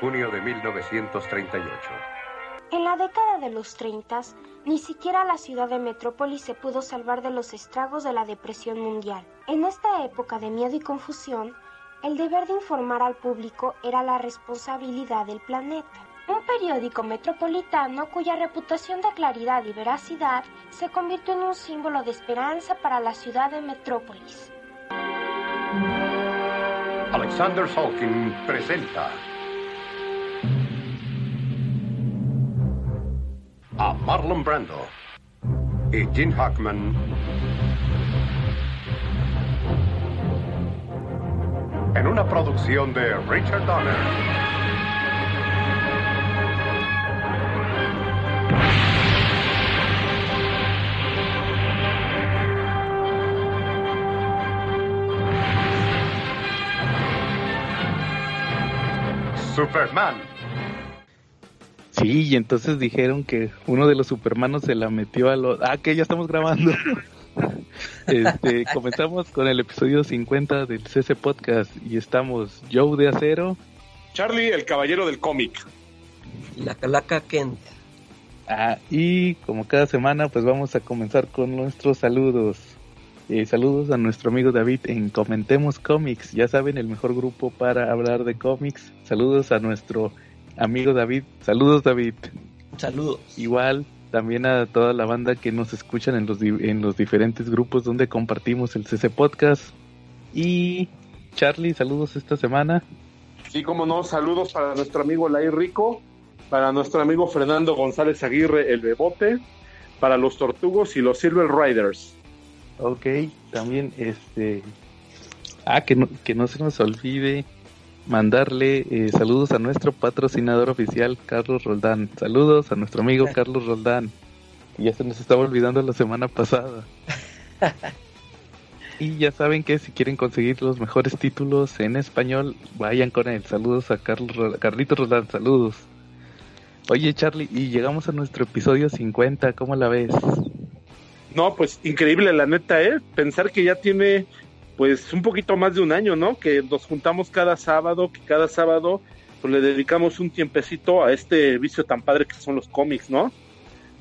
junio de 1938. En la década de los 30, ni siquiera la ciudad de Metrópolis se pudo salvar de los estragos de la depresión mundial. En esta época de miedo y confusión, el deber de informar al público era la responsabilidad del planeta. Un periódico metropolitano cuya reputación de claridad y veracidad se convirtió en un símbolo de esperanza para la ciudad de Metrópolis. Alexander Salkin presenta a Marlon Brando y Gene Hackman en una producción de Richard Donner. Superman. Sí, y entonces dijeron que uno de los Supermanos se la metió a los... Ah, que ya estamos grabando. este, comenzamos con el episodio 50 del CC Podcast y estamos Joe de Acero. Charlie, el caballero del cómic. Y la calaca Kent. Ah, y como cada semana, pues vamos a comenzar con nuestros saludos. Eh, saludos a nuestro amigo David en Comentemos Comics. Ya saben, el mejor grupo para hablar de cómics. Saludos a nuestro amigo David. Saludos, David. Saludos. Igual también a toda la banda que nos escuchan en los, en los diferentes grupos donde compartimos el CC Podcast. Y Charlie, saludos esta semana. Sí, como no, saludos para nuestro amigo Lai Rico, para nuestro amigo Fernando González Aguirre, el Bebote, para los Tortugos y los Silver Riders. Ok, también este... Ah, que no, que no se nos olvide mandarle eh, saludos a nuestro patrocinador oficial, Carlos Roldán. Saludos a nuestro amigo Carlos Roldán. Ya se nos estaba olvidando la semana pasada. y ya saben que si quieren conseguir los mejores títulos en español, vayan con él. Saludos a Carlos, Carlito Roldán, saludos. Oye Charlie, y llegamos a nuestro episodio 50, ¿cómo la ves? No, pues increíble la neta, ¿eh? Pensar que ya tiene pues un poquito más de un año, ¿no? Que nos juntamos cada sábado, que cada sábado pues le dedicamos un tiempecito a este vicio tan padre que son los cómics, ¿no?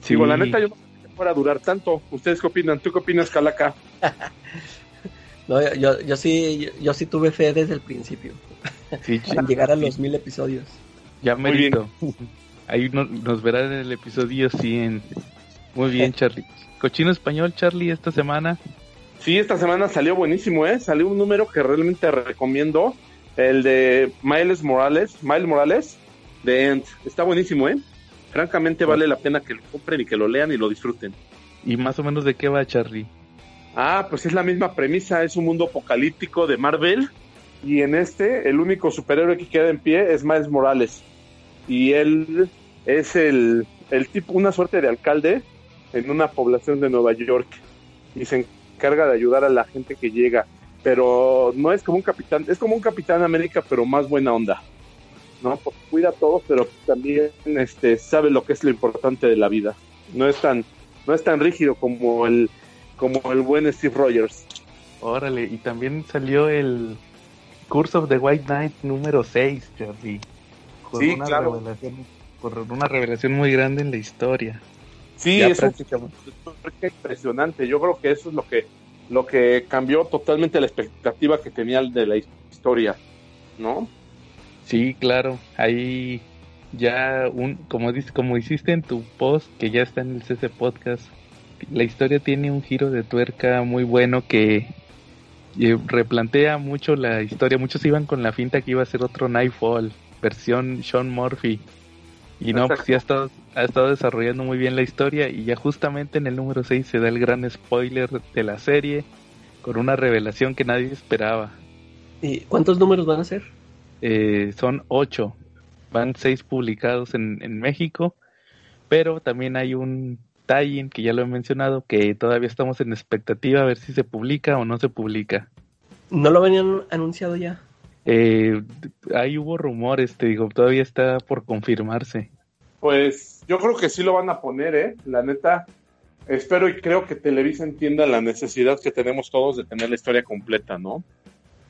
Sí. Digo, la neta yo no sé que fuera a durar tanto. ¿Ustedes qué opinan? ¿Tú qué opinas, Calaca? no, yo, yo, sí, yo, sí tuve fe desde el principio. Sí, Para llegar a los mil episodios. Ya merito. Ahí no, nos verán en el episodio 100. Muy bien, Charlie. Cochino Español, Charlie, esta semana. Sí, esta semana salió buenísimo, ¿eh? Salió un número que realmente recomiendo, el de Miles Morales, Miles Morales, de End. Está buenísimo, ¿eh? Francamente vale la pena que lo compren y que lo lean y lo disfruten. ¿Y más o menos de qué va, Charlie? Ah, pues es la misma premisa, es un mundo apocalíptico de Marvel y en este el único superhéroe que queda en pie es Miles Morales y él es el, el tipo, una suerte de alcalde en una población de Nueva York y se encarga de ayudar a la gente que llega, pero no es como un capitán, es como un capitán América, pero más buena onda, ¿no? Porque cuida a todos, pero también este, sabe lo que es lo importante de la vida. No es tan, no es tan rígido como el, como el buen Steve Rogers. Órale, y también salió el Curse of the White Knight número 6, Charlie. sí, claro. por una revelación muy grande en la historia. Sí, es impresionante. Yo creo que eso es lo que lo que cambió totalmente la expectativa que tenía de la historia, ¿no? Sí, claro. Ahí ya un como dices, como hiciste en tu post que ya está en el CC podcast, la historia tiene un giro de tuerca muy bueno que eh, replantea mucho la historia. Muchos iban con la finta que iba a ser otro Nightfall, versión Sean Murphy. Y no, pues ya ha estado, ha estado desarrollando muy bien la historia y ya justamente en el número 6 se da el gran spoiler de la serie con una revelación que nadie esperaba. ¿Y cuántos números van a ser? Eh, son 8. Van 6 publicados en, en México, pero también hay un tie que ya lo he mencionado que todavía estamos en expectativa a ver si se publica o no se publica. ¿No lo venían anunciado ya? Eh, ahí hubo rumores, te digo, todavía está por confirmarse. Pues yo creo que sí lo van a poner, ¿eh? La neta, espero y creo que Televisa entienda la necesidad que tenemos todos de tener la historia completa, ¿no?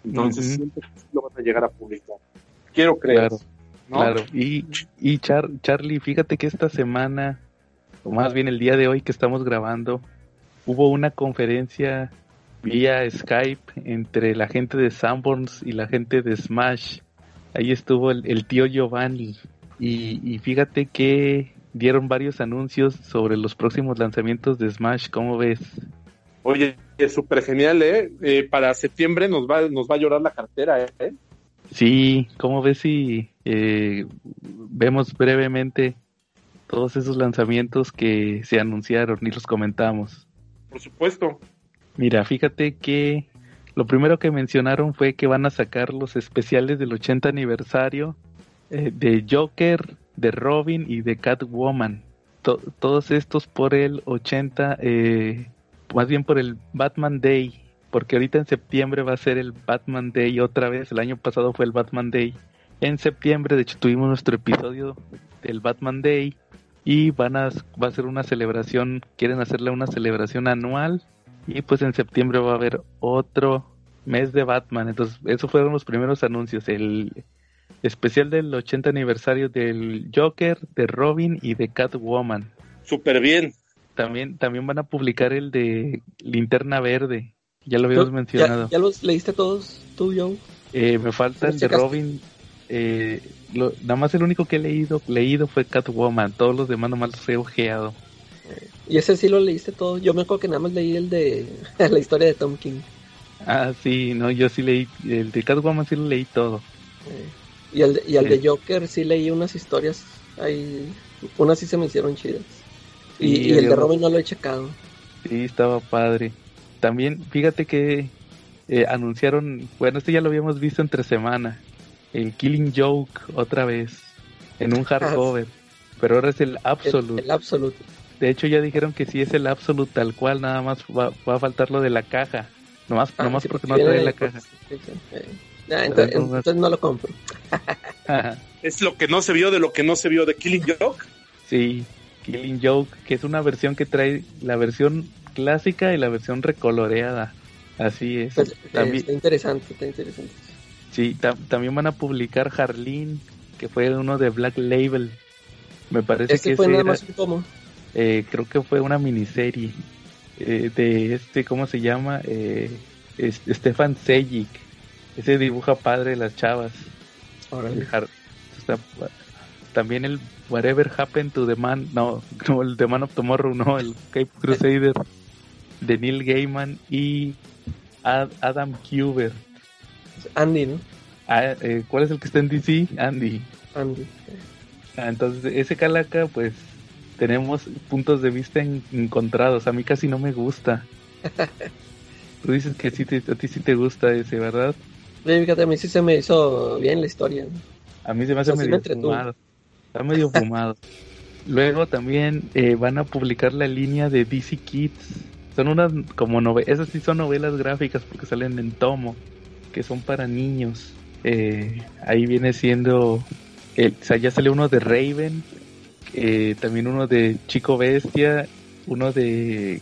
Entonces, siempre lo van a llegar a publicar. Quiero creer. Claro. ¿no? Claro, y, y Char- Charlie, fíjate que esta semana, o más bien el día de hoy que estamos grabando, hubo una conferencia vía Skype entre la gente de Sanborns y la gente de Smash. Ahí estuvo el, el tío Giovanni. Y, y fíjate que dieron varios anuncios sobre los próximos lanzamientos de Smash. ¿Cómo ves? Oye, es súper genial, ¿eh? Eh, Para septiembre nos va, nos va a llorar la cartera, ¿eh? Sí, ¿cómo ves si eh, vemos brevemente todos esos lanzamientos que se anunciaron y los comentamos? Por supuesto. Mira, fíjate que lo primero que mencionaron fue que van a sacar los especiales del 80 aniversario eh, de Joker, de Robin y de Catwoman. To- todos estos por el 80, eh, más bien por el Batman Day, porque ahorita en septiembre va a ser el Batman Day otra vez. El año pasado fue el Batman Day. En septiembre, de hecho, tuvimos nuestro episodio del Batman Day y van a, va a ser una celebración, quieren hacerle una celebración anual y pues en septiembre va a haber otro mes de Batman. Entonces, esos fueron los primeros anuncios. El especial del 80 aniversario del Joker, de Robin y de Catwoman. Súper bien. También, también van a publicar el de Linterna Verde. Ya lo habíamos ¿Ya, mencionado. ya los leíste todos tú, Joe? Eh, me falta ¿Los el de? Robin. Eh, lo- nada más el único que he leído, leído fue Catwoman. Todos los demás nomás los he ojeado. Y ese sí lo leíste todo. Yo me acuerdo que nada más leí el de la historia de Tom King. Ah, sí, no, yo sí leí. El de Catwoman sí lo leí todo. Eh, y el, de, y el de Joker sí leí unas historias. Ahí, unas sí se me hicieron chidas. Y, Sí, y el de Robin no lo he checado. Sí, estaba padre. También, fíjate que eh, anunciaron, bueno, este ya lo habíamos visto entre semana, el Killing Joke otra vez, en un hardcover, pero ahora es el El, Absolute. el Absolute. De hecho ya dijeron que sí es el Absolute tal cual, nada más va, va a faltar lo de la caja, nomás, Ah, nomás sí, porque porque no trae la con caja. Ah, entonces, no- entonces no lo compro. Es lo que no se vio de lo que no se vio de Killing Joke. sí, Killing Joke, que es una versión que trae la versión clásica y la versión recoloreada. Así es. Pues, eh, También, está interesante, está interesante. Sí, ta- también van a publicar Harleen, que fue uno de Black Label. Me parece Este que fue ese nada era- más un tomo. Eh, creo que fue una miniserie eh, de este, ¿cómo se llama? Eh, es- Stefan Sejic. Ese dibuja padre las chavas. El está- también el Whatever Happened to the Man, no, no, el The Man of Tomorrow, no, el Cape Crusader de Neil Gaiman y Ad- Adam Kubert. Andy, ¿no? Ah, eh, ¿Cuál es el que está en DC? Andy. Andy. Ah, entonces, ese calaca, pues tenemos puntos de vista en- encontrados. A mí casi no me gusta. Tú dices que sí te- a ti sí te gusta ese, ¿verdad? Sí, fíjate, a mí sí se me hizo bien la historia. A mí se me hace sí me medio fumado. Está medio fumado. Luego también eh, van a publicar la línea de DC Kids. Son unas como novelas, esas sí son novelas gráficas porque salen en tomo, que son para niños. Eh, ahí viene siendo, el, o sea, ya sale uno de Raven, eh, también uno de Chico Bestia, uno de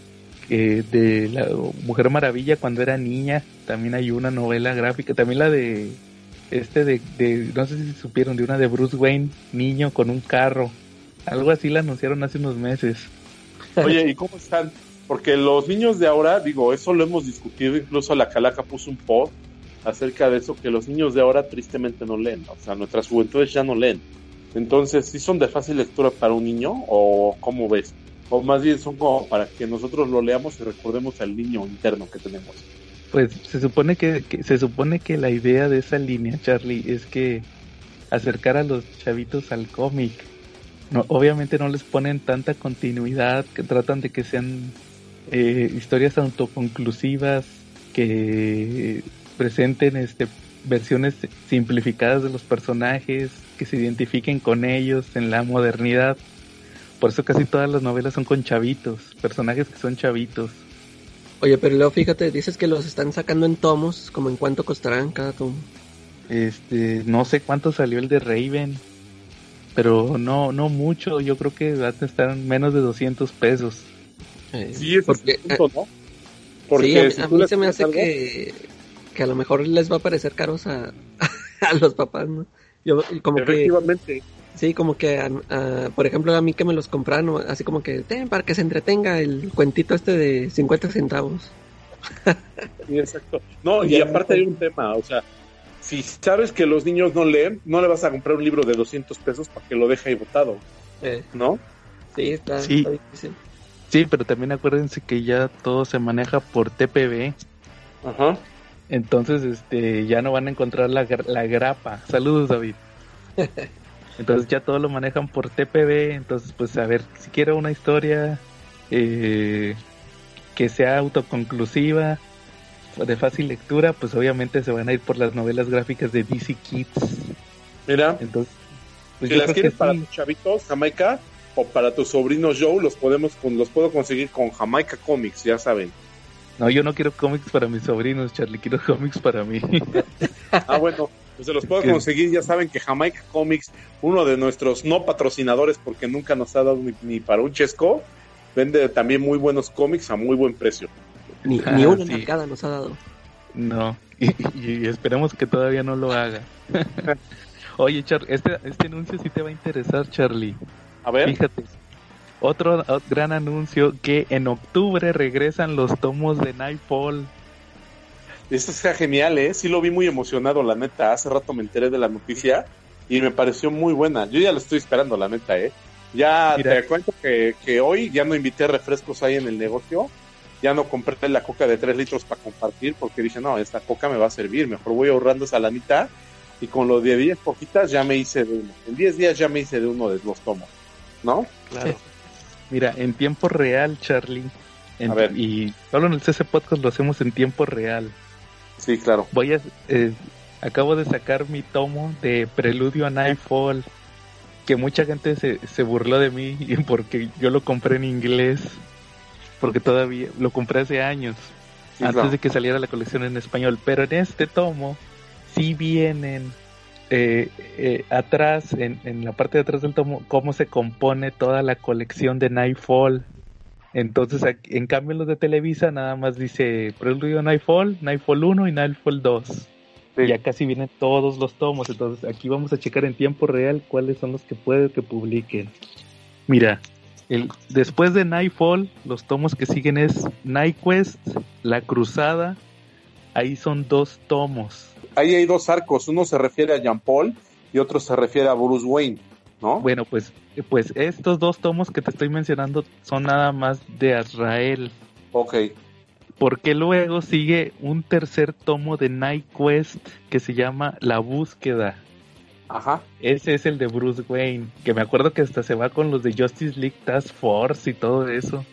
eh, de la Mujer Maravilla cuando era niña, también hay una novela gráfica, también la de este de, de no sé si supieron de una de Bruce Wayne, niño con un carro. Algo así la anunciaron hace unos meses. Oye, ¿y cómo están? Porque los niños de ahora, digo, eso lo hemos discutido, incluso la Calaca puso un post acerca de eso, que los niños de ahora tristemente no leen, o sea, nuestras juventudes ya no leen. Entonces, ¿sí son de fácil lectura para un niño o cómo ves? O más bien son como para que nosotros lo leamos y recordemos al niño interno que tenemos. Pues se supone que, que- se supone que la idea de esa línea, Charlie, es que acercar a los chavitos al cómic. Obviamente no les ponen tanta continuidad, que tratan de que sean eh, historias autoconclusivas, que presenten este versiones simplificadas de los personajes, que se identifiquen con ellos en la modernidad. Por eso casi todas las novelas son con chavitos, personajes que son chavitos. Oye, pero luego fíjate, dices que los están sacando en tomos, como en cuánto costarán cada tomo. Este, no sé cuánto salió el de Raven, pero no, no mucho. Yo creo que va a estar en menos de 200 pesos. Sí, ese porque, es punto, ¿no? Porque sí, a, mí- si a tú mí les se me hace algo- que, que a lo mejor les va a parecer caros a, a los papás, ¿no? Yo, como que, Efectivamente. sí, como que, por ejemplo, a mí que me los compraron, así como que, ten, para que se entretenga el cuentito este de 50 centavos. Sí, exacto. No, y aparte hay un tema, o sea, si sabes que los niños no leen, no le vas a comprar un libro de 200 pesos para que lo deje ahí botado, Eh, ¿no? sí, está, Sí. está difícil. Sí, pero también acuérdense que ya todo se maneja por TPB. Ajá. Entonces, este, ya no van a encontrar la, la grapa. Saludos, David. Entonces ya todo lo manejan por TPB. Entonces, pues a ver, si quiero una historia eh, que sea autoconclusiva, de fácil lectura, pues obviamente se van a ir por las novelas gráficas de DC Kids. Mira, Entonces, pues si yo las quieres para sí. tus chavitos, Jamaica, o para tus sobrinos Joe, los podemos los puedo conseguir con Jamaica Comics, ya saben. No, yo no quiero cómics para mis sobrinos, Charlie, quiero cómics para mí. Ah, bueno, pues se los puedo ¿Qué? conseguir, ya saben que Jamaica Comics, uno de nuestros no patrocinadores, porque nunca nos ha dado ni, ni para un chesco, vende también muy buenos cómics a muy buen precio. Ni, Ah, ni una sí. nos ha dado. No, y, y esperemos que todavía no lo haga. Oye, Char, este, este anuncio sí te va a interesar, Charlie. A ver, Fíjate, otro gran anuncio que en octubre regresan los tomos de Nightfall. esto está genial, ¿eh? Sí lo vi muy emocionado, la neta. Hace rato me enteré de la noticia y me pareció muy buena. Yo ya lo estoy esperando, la neta, ¿eh? Ya Mira. te cuento que, que hoy ya no invité refrescos ahí en el negocio. Ya no compré la coca de 3 litros para compartir porque dije, no, esta coca me va a servir. Mejor voy ahorrando esa lanita. Y con lo de 10 poquitas ya me hice de uno. En 10 días ya me hice de uno de los tomos. ¿No? Claro. Mira, en tiempo real, Charlie. en- A ver. Y solo en el CC Podcast lo hacemos en tiempo real. Sí, claro. Voy a. eh, acabo de sacar mi tomo de Preludio a Nightfall. Que mucha gente se, se burló de mí porque yo lo compré en inglés. Porque todavía lo compré hace años. Sí, antes claro. de que saliera la colección en español. Pero en este tomo sí vienen eh, eh, atrás, en, en la parte de atrás del tomo, cómo se compone toda la colección de Nightfall. Entonces, aquí- en cambio, los de Televisa nada más dice Preludio Nightfall, Nightfall 1 y Nightfall 2. Sí. Ya casi vienen todos los tomos. Entonces, aquí vamos a checar en tiempo real cuáles son los que puede que publiquen. Mira, el, después de Nightfall, los tomos que siguen es Night Quest, La Cruzada. Ahí son dos tomos. Ahí hay dos arcos. Uno se refiere a Jean Paul y otro se refiere a Bruce Wayne. ¿No? Bueno, pues, pues estos dos tomos que te estoy mencionando son nada más de Azrael. Ok. Porque luego sigue un tercer tomo de Night Quest que se llama La Búsqueda. Ajá. Ese es el de Bruce Wayne, que me acuerdo que hasta se va con los de Justice League Task Force y todo eso.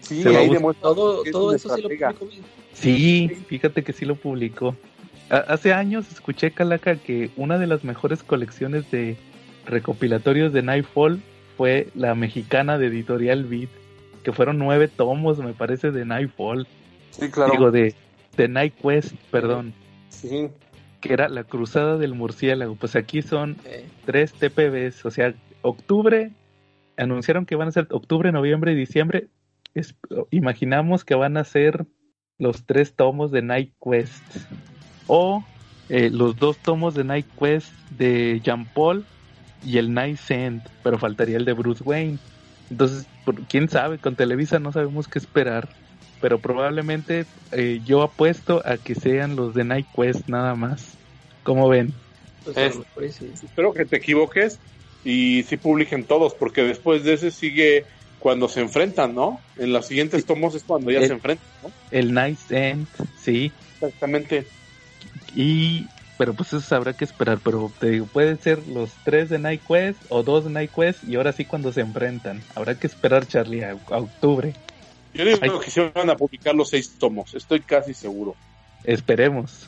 Sí, Se ahí demuestra Todo, eso sí lo publicó. Sí, fíjate que sí lo publicó. Ha- Hace años escuché, Calaca, que una de las mejores colecciones de recopilatorios de Nightfall fue la mexicana de Editorial Beat, que fueron nueve tomos, me parece, de Nightfall. Sí, claro. Digo, de, de Night Quest, perdón, Sí. que era la Cruzada del Murciélago. Pues aquí son Eh, tres TPBs, o sea, octubre, anunciaron que van a ser octubre, noviembre y diciembre. Es- imaginamos que van a ser los tres tomos de Night Quest o eh, los dos tomos de Night Quest de Jean Paul y el Night Send, pero faltaría el de Bruce Wayne. Entonces, por- quién sabe, con Televisa no sabemos qué esperar, pero probablemente eh, yo apuesto a que sean los de Night Quest nada más. ¿Cómo ven? pues, Es- sí. Espero que te equivoques y sí publiquen todos, porque después de ese sigue cuando se enfrentan, ¿no? En los siguientes tomos es cuando ya El- se enfrentan, ¿no? El Night End, sí, Exactamente. Y pero pues eso habrá que esperar, pero te digo, pueden ser los tres de Night Quest o dos de Night Quest y ahora sí cuando se enfrentan. Habrá que esperar, Charlie, a, a octubre. Yo digo que se van a publicar los seis tomos, estoy casi seguro. Esperemos.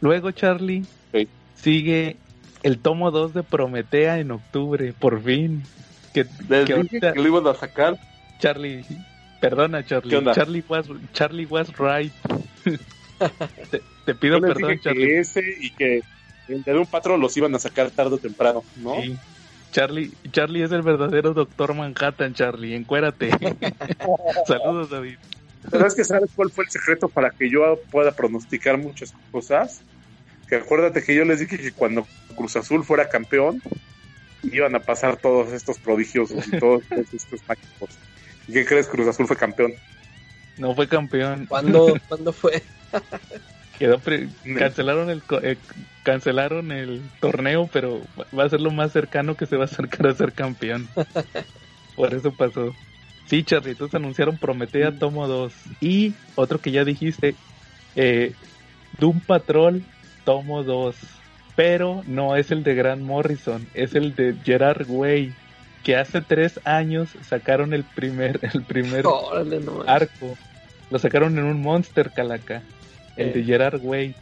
Luego, Charlie, Sí. sigue el tomo 2 de Prometea en octubre, por fin. Que, Les que ahorita, que lo iban a sacar. Charlie, perdona, Charlie. ¿Qué onda? Charlie was, Charlie was right. te, te pido Yo perdón, Charlie. que ese y que de un patrón los iban a sacar tarde o temprano, ¿no? Sí. Charlie, Charlie es el verdadero doctor Manhattan, Charlie, encuérate. Saludos, David. Pero es que sabes cuál fue el secreto para que yo pueda pronosticar muchas cosas. Que acuérdate que yo les dije que cuando Cruz Azul fuera campeón, iban a pasar todos estos prodigiosos y todos estos mágicos. ¿Y qué crees? Cruz Azul fue campeón. No fue campeón. ¿Cuándo, ¿cuándo fue? Quedó pre- cancelaron el co- eh, cancelaron el torneo, pero va a ser lo más cercano que se va a acercar a ser campeón. Por eso pasó. Sí, Charlie, entonces anunciaron Prometea Tomo 2 y otro que ya dijiste, eh, Doom Patrol Tomo 2, pero no es el de Grant Morrison, es el de Gerard Way, que hace tres años sacaron el primer, el primer Órale, no. arco. Lo sacaron en un Monster Calaca. El Eh. de Gerard Way.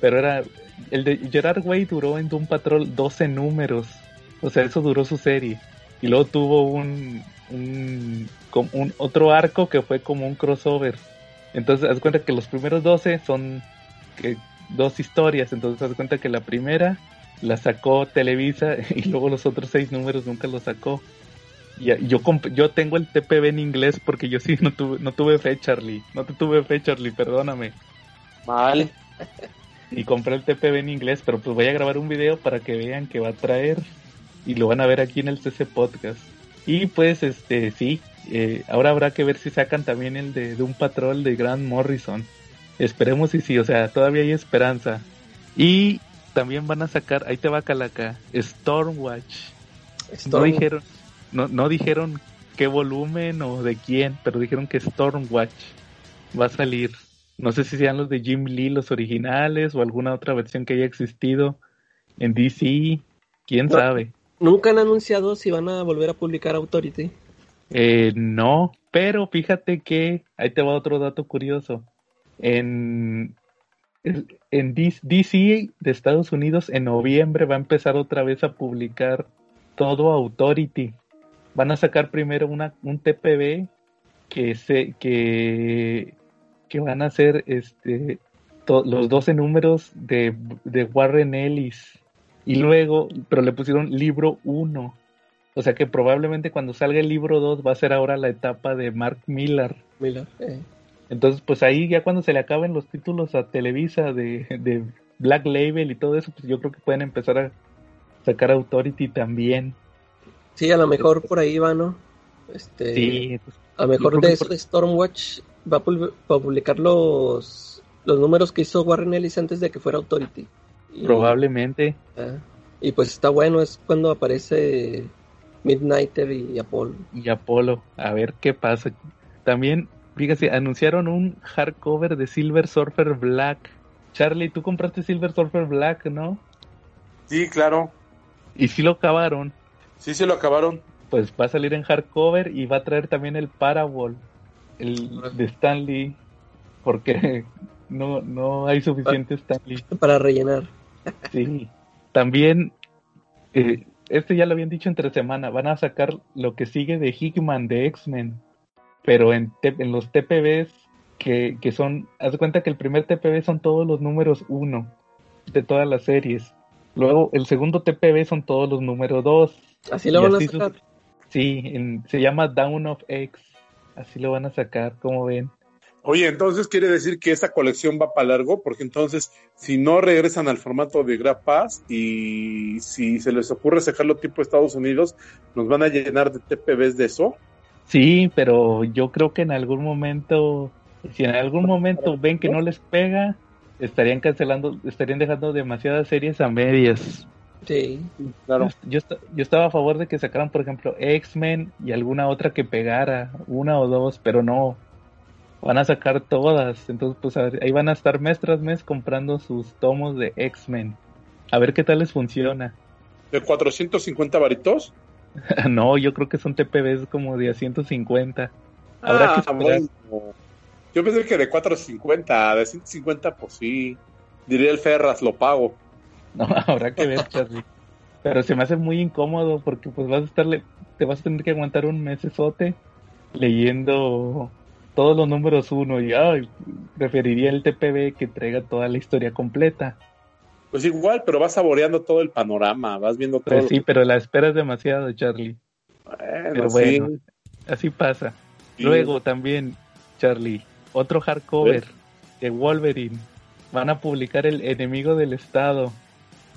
Pero era. El de Gerard Way duró en Doom Patrol 12 números. O sea, eso duró su serie. Y luego tuvo un. un, un otro arco que fue como un crossover. Entonces, haz cuenta que los primeros 12 son que, dos historias. Entonces, haz cuenta que la primera la sacó Televisa y luego los otros seis números nunca los sacó. Y yo yo tengo el TPB en inglés porque yo sí no tuve, no tuve fe, Charlie. No te tuve fe, Charlie, perdóname. Mal. Y compré el TPB en inglés, pero pues voy a grabar un video para que vean que va a traer. Y lo van a ver aquí en el CC Podcast. Y pues, este, sí. eh, ahora habrá que ver si sacan también el de, de un patrol de Grant Morrison. Esperemos y sí, o sea, todavía hay esperanza. Y también van a sacar, ahí te va Calaca, Stormwatch. No Storm- dijeron, no, no dijeron qué volumen o de quién, pero dijeron que Stormwatch va a salir. No sé si sean los de Jim Lee, los originales, o alguna otra versión que haya existido en DC. Quién No. sabe. Nunca han anunciado si van a volver a publicar Authority. Eh, no, pero fíjate que ahí te va otro dato curioso. En, en DC de Estados Unidos en noviembre va a empezar otra vez a publicar todo Authority. Van a sacar primero una, un TPB que se que, van a ser este los 12 números de, de Warren Ellis. Y luego, pero le pusieron libro 1. O sea que probablemente cuando salga el libro 2 va a ser ahora la etapa de Mark Millar. Mira, eh. Entonces, pues ahí ya cuando se le acaben los títulos a Televisa de, de Black Label y todo eso, pues yo creo que pueden empezar a sacar Authority también. Sí, a lo mejor por ahí va, ¿no? Este, Sí, pues, A lo mejor de de Stormwatch va a, publicar los, los números que hizo Warren Ellis antes de que fuera Authority. Y, probablemente. ah, y pues está bueno, es cuando aparece Midnighter y Apollo. Y Apolo, a ver qué pasa. También, fíjate, anunciaron un hardcover de Silver Surfer Black. Charlie, tú compraste Silver Surfer Black, ¿no? Sí, claro. Y si lo acabaron. Sí, se lo acabaron. pues va a salir en hardcover y va a traer también el Parable, el de Stanley, porque no, no hay suficiente Stanley. Para rellenar. Sí. También, eh, este ya lo habían dicho entre semana, van a sacar lo que sigue de Hickman de X-Men, pero en, los TPBs que, que son, haz de cuenta que el primer TPB son todos los números 1 de todas las series. Luego el segundo TPB son todos los números 2. Así lo Y van a sacar. Sí, en- se llama Down of X. Así lo van a sacar, como ven. Oye, entonces quiere decir que esta colección va para largo, porque entonces, si no regresan al formato de Graph Pass y si se les ocurre sacarlo tipo Estados Unidos, nos van a llenar de TPBs de eso. Sí, pero yo creo que en algún momento, si en algún momento ven que no les pega, estarían cancelando, estarían dejando demasiadas series a medias. Sí. Claro. Yo, yo estaba a favor de que sacaran, por ejemplo, X-Men y alguna otra que pegara, una o dos, pero no. Van a sacar todas. Entonces, pues a ver, ahí van a estar mes tras mes comprando sus tomos de X-Men. A ver qué tal les funciona. De 450 varitos. no, yo creo que son TPBs como de a 150. Habrá que Ah, esperar. bueno. Yo pensé que de 450, de 150, pues sí. Diría el Ferras, lo pago. No, habrá que ver, Charlie. Pero se me hace muy incómodo porque pues vas a estarle, te vas a tener que aguantar un mesesote leyendo todos los números uno y ay, preferiría el TPB que traiga toda la historia completa. Pues igual, pero vas saboreando todo el panorama, vas viendo todo. Pues sí, pero la espera es demasiado, Charlie. Bueno, Pero sí. bueno, así pasa. Sí. Luego también, Charlie, otro hardcover de Wolverine. Van a publicar el enemigo del Estado.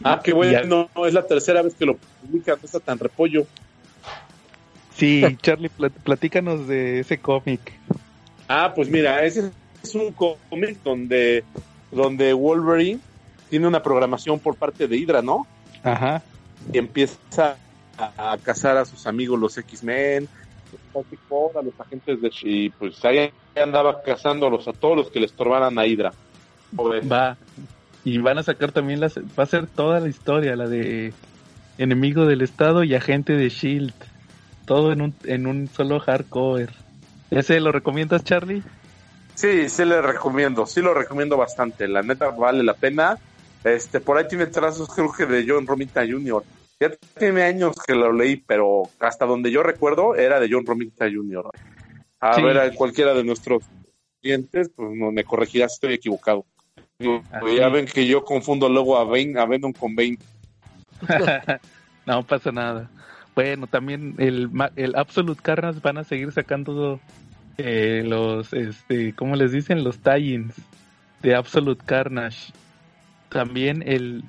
Ah, qué bueno, no, es la tercera vez que lo publican, no está tan repollo. Sí, Charlie, platícanos de ese cómic. Ah, pues mira, ese es un cómic donde, donde Wolverine tiene una programación por parte de Hydra, ¿no? Ajá. Y empieza a, cazar a sus amigos los X-Men, a los agentes de y pues ahí andaba cazándolos a todos los que le estorbaran a Hydra. Va. Y van a sacar también las va a ser toda la historia, la de enemigo del estado y agente de Shield. Todo en un en un solo hardcover. ¿Ese lo recomiendas, Charlie? Sí, sí le recomiendo, sí lo recomiendo bastante. La neta vale la pena. Este, por ahí tiene trazos creo que de John Romita Jr. Ya tiene años que lo leí, pero hasta donde yo recuerdo era de John Romita Jr. A ver, a cualquiera de nuestros clientes, pues no me corregirá si estoy equivocado. ya ven que yo confundo luego a, a Venom con Bane. no pasa nada. Bueno, también el, el Absolute Carnage van a seguir sacando eh, los, este, ¿cómo les dicen? Los tie-ins de Absolute Carnage. También el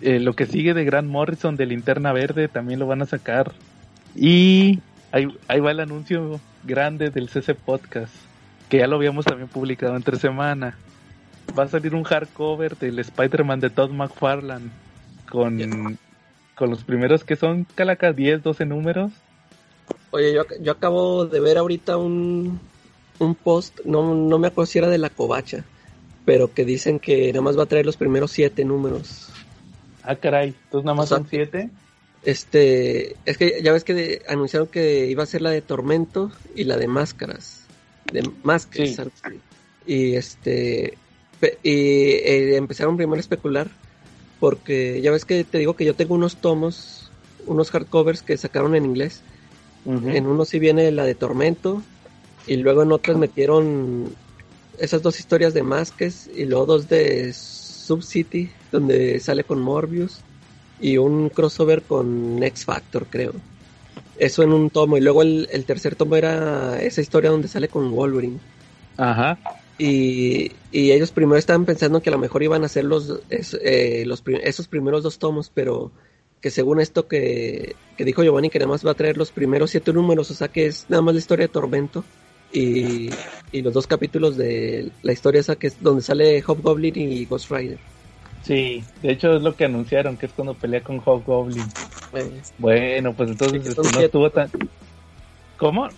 eh, lo que sigue de Grant Morrison de Linterna Verde también lo van a sacar. Y ahí, ahí va el anuncio grande del CC Podcast, que ya lo habíamos también publicado entre semana. Va a salir un hardcover del Spider-Man de Todd McFarlane con, con los primeros que son Calaca 10, 12 números. Oye, yo, yo acabo de ver ahorita un, un post, no, no me acuerdo si era de la covacha, pero que dicen que nada más va a traer los primeros 7 números. Ah, caray, entonces nada más son siete. Este, es que ya ves que anunciaron que iba a ser la de Tormento y la de Máscaras. De Máscaras. Y este, y eh, empezaron primero a especular porque ya ves que te digo que yo tengo unos tomos, unos hardcovers que sacaron en inglés. En uno sí viene la de Tormento y luego en otros metieron esas dos historias de Másquez y luego dos de Sub-City, donde sale con Morbius, y un crossover con X Factor, creo. Eso en un tomo, y luego el, tercer tomo era esa historia donde sale con Wolverine. Ajá. Y, ellos primero estaban pensando que a lo mejor iban a hacer los, eh, los esos primeros dos tomos, pero que según esto que, que dijo Giovanni, que nada más va a traer los primeros siete números, o sea que es nada más la historia de Tormento y, los dos capítulos de la historia esa que es donde sale Hobgoblin y Ghost Rider. Sí, de hecho es lo que anunciaron, que es cuando pelea con Hobgoblin. Eh, bueno, pues entonces este, no estuvo tan... ¿Cómo?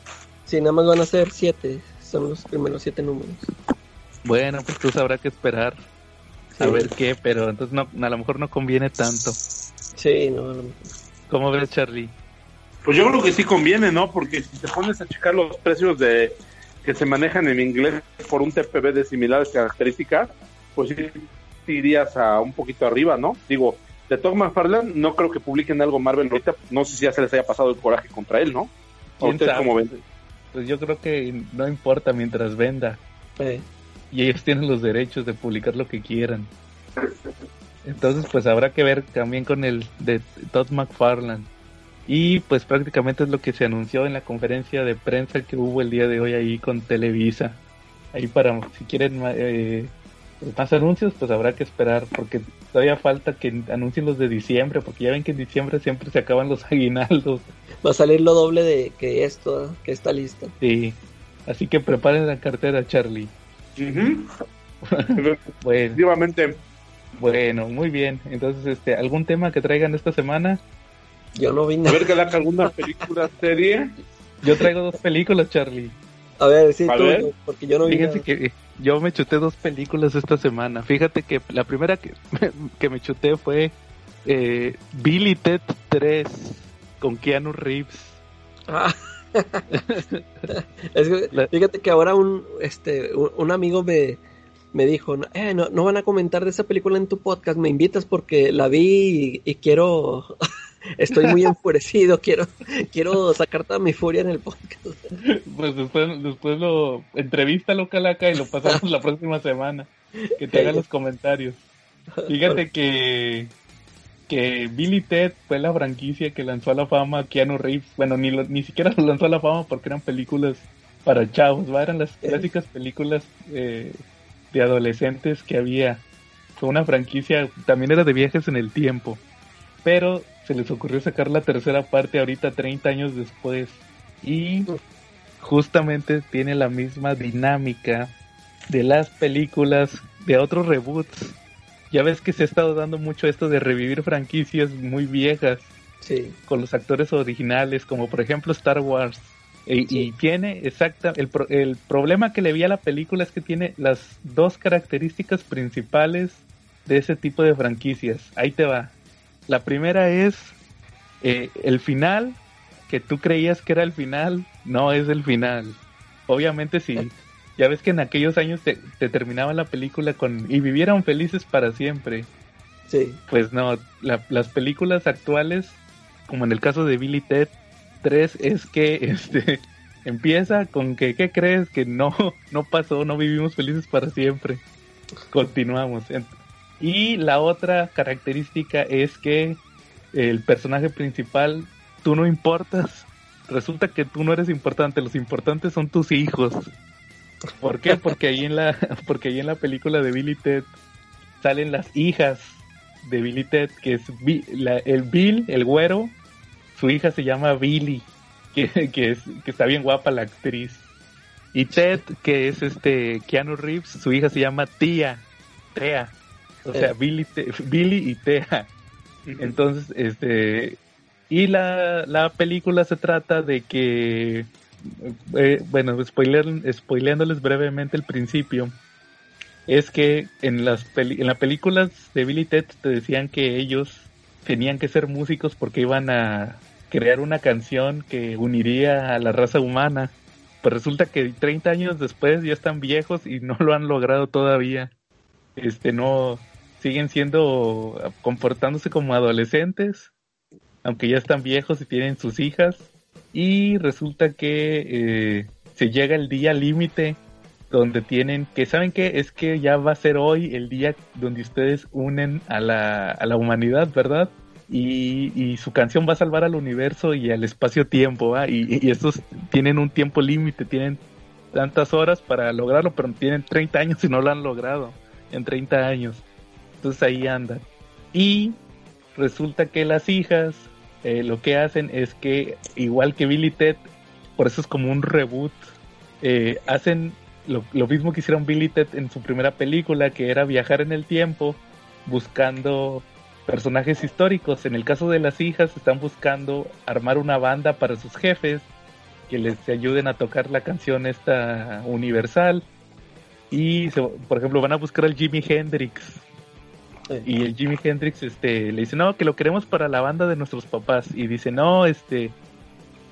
Sí, nada más van a ser siete, son los primeros siete números. Bueno, pues tú sabrás que esperar a ver qué, pero entonces no, a lo mejor no conviene tanto. Sí, no. ¿Cómo ves, Charlie? Pues yo creo que sí conviene, ¿no? Porque si te pones a checar los precios de que se manejan en inglés por un TPB de similares características, pues sí irías a un poquito arriba, ¿no? Digo, de Todd McFarlane no creo que publiquen algo Marvel ahorita, no sé si ya se les haya pasado el coraje contra él, ¿no? ¿Usted cómo ven? Pues yo creo que no importa mientras venda. Y ellos tienen los derechos de publicar lo que quieran. Entonces, pues habrá que ver también con el de Todd McFarlane. Y pues prácticamente es lo que se anunció en la conferencia de prensa que hubo el día de hoy ahí con Televisa. Ahí para, si quieren eh, más anuncios, pues habrá que esperar, porque todavía falta que anuncien los de diciembre, porque ya ven que en diciembre siempre se acaban los aguinaldos. Va a salir lo doble de que esto, que está listo. Sí, así que preparen la cartera, Charlie. bueno. Bueno, muy bien. Entonces, este, ¿algún tema que traigan esta semana? Yo no vi nada. A ver, que alguna película, serie. Yo traigo dos películas, Charlie. A ver, sí, tú, porque yo no vi Fíjense que yo me chuté dos películas esta semana. Fíjate que la primera que, que me chuté fue eh, Billy Ted 3 con Keanu Reeves. Ah. fíjate que ahora un, este, un, amigo me, me dijo, eh, no, no, van a comentar de esa película en tu podcast, me invitas porque la vi y quiero estoy muy enfurecido, quiero, quiero sacar toda mi furia en el podcast. Pues después, después lo entrevístalo, Calaca, y lo pasamos la próxima semana. Que te haga los comentarios. Fíjate que, que Billy Ted fue la franquicia que lanzó a la fama a Keanu Reeves. Bueno, ni, ni siquiera lo lanzó a la fama porque eran películas para chavos, eran las clásicas películas eh, de adolescentes que había fue una franquicia, también era de viajes en el tiempo, pero se les ocurrió sacar la tercera parte ahorita 30 años después y justamente tiene la misma dinámica de las películas de otros reboots. Ya ves que se ha estado dando mucho esto de revivir franquicias muy viejas Sí. con los actores originales, como por ejemplo Star Wars. Y, Sí. y tiene exacta el, pro- el problema que le vi a la película es que tiene las dos características principales de ese tipo de franquicias. Ahí te va. La primera es eh, el final que tú creías que era el final, no es el final. Obviamente sí. Ya ves que en aquellos años te, te terminaba la película con y vivieron felices para siempre. Sí. Pues no, la- las películas actuales, como en el caso de Billy Ted 3, es que este empieza con que, ¿qué crees? Que no, no pasó, no vivimos felices para siempre. Continuamos. Y la otra característica es que el personaje principal, tú no importas. Resulta que tú no eres importante, los importantes son tus hijos. ¿Por qué? Porque ahí en la, porque ahí en la película de Billy Ted salen las hijas de Billy Ted, que es el Bill, el güero, su hija se llama Billy, que, que, es, que está bien guapa la actriz. Y Ted, que es este Keanu Reeves, su hija se llama Tía, Tea. O sea, Eh. Billy, Te- Billy y Tea. Entonces, este. Y la, la película se trata de que. eh, bueno, spoiler, spoileándoles brevemente el principio. Es que en las, peli- en las películas de Billy Ted te decían que ellos tenían que ser músicos porque iban a crear una canción que uniría a la raza humana. Pues resulta que 30 años después ya están viejos y no lo han logrado todavía. Este, no, siguen siendo, comportándose como adolescentes, aunque ya están viejos y tienen sus hijas. Y resulta que eh, se llega el día límite donde tienen que, ¿saben qué? Es que ya va a ser hoy el día donde ustedes unen a la, a la humanidad, ¿verdad? Y, y su canción va a salvar al universo y al espacio-tiempo, ¿va? Y, y estos tienen un tiempo límite, tienen tantas horas para lograrlo, pero tienen 30 años y no lo han logrado en 30 años. Entonces ahí andan. Y resulta que las hijas eh, lo que hacen es que, igual que Billy Ted, por eso es como un reboot, eh, hacen lo, lo mismo que hicieron Billy Ted en su primera película, que era viajar en el tiempo buscando personajes históricos. En el caso de las hijas, están buscando armar una banda para sus jefes que les ayuden a tocar la canción esta universal. Y, se- por ejemplo, van a buscar al Jimi Hendrix. Sí. Y el Jimi Hendrix este, le dice, no, que lo queremos para la banda de nuestros papás. Y dice, no, este,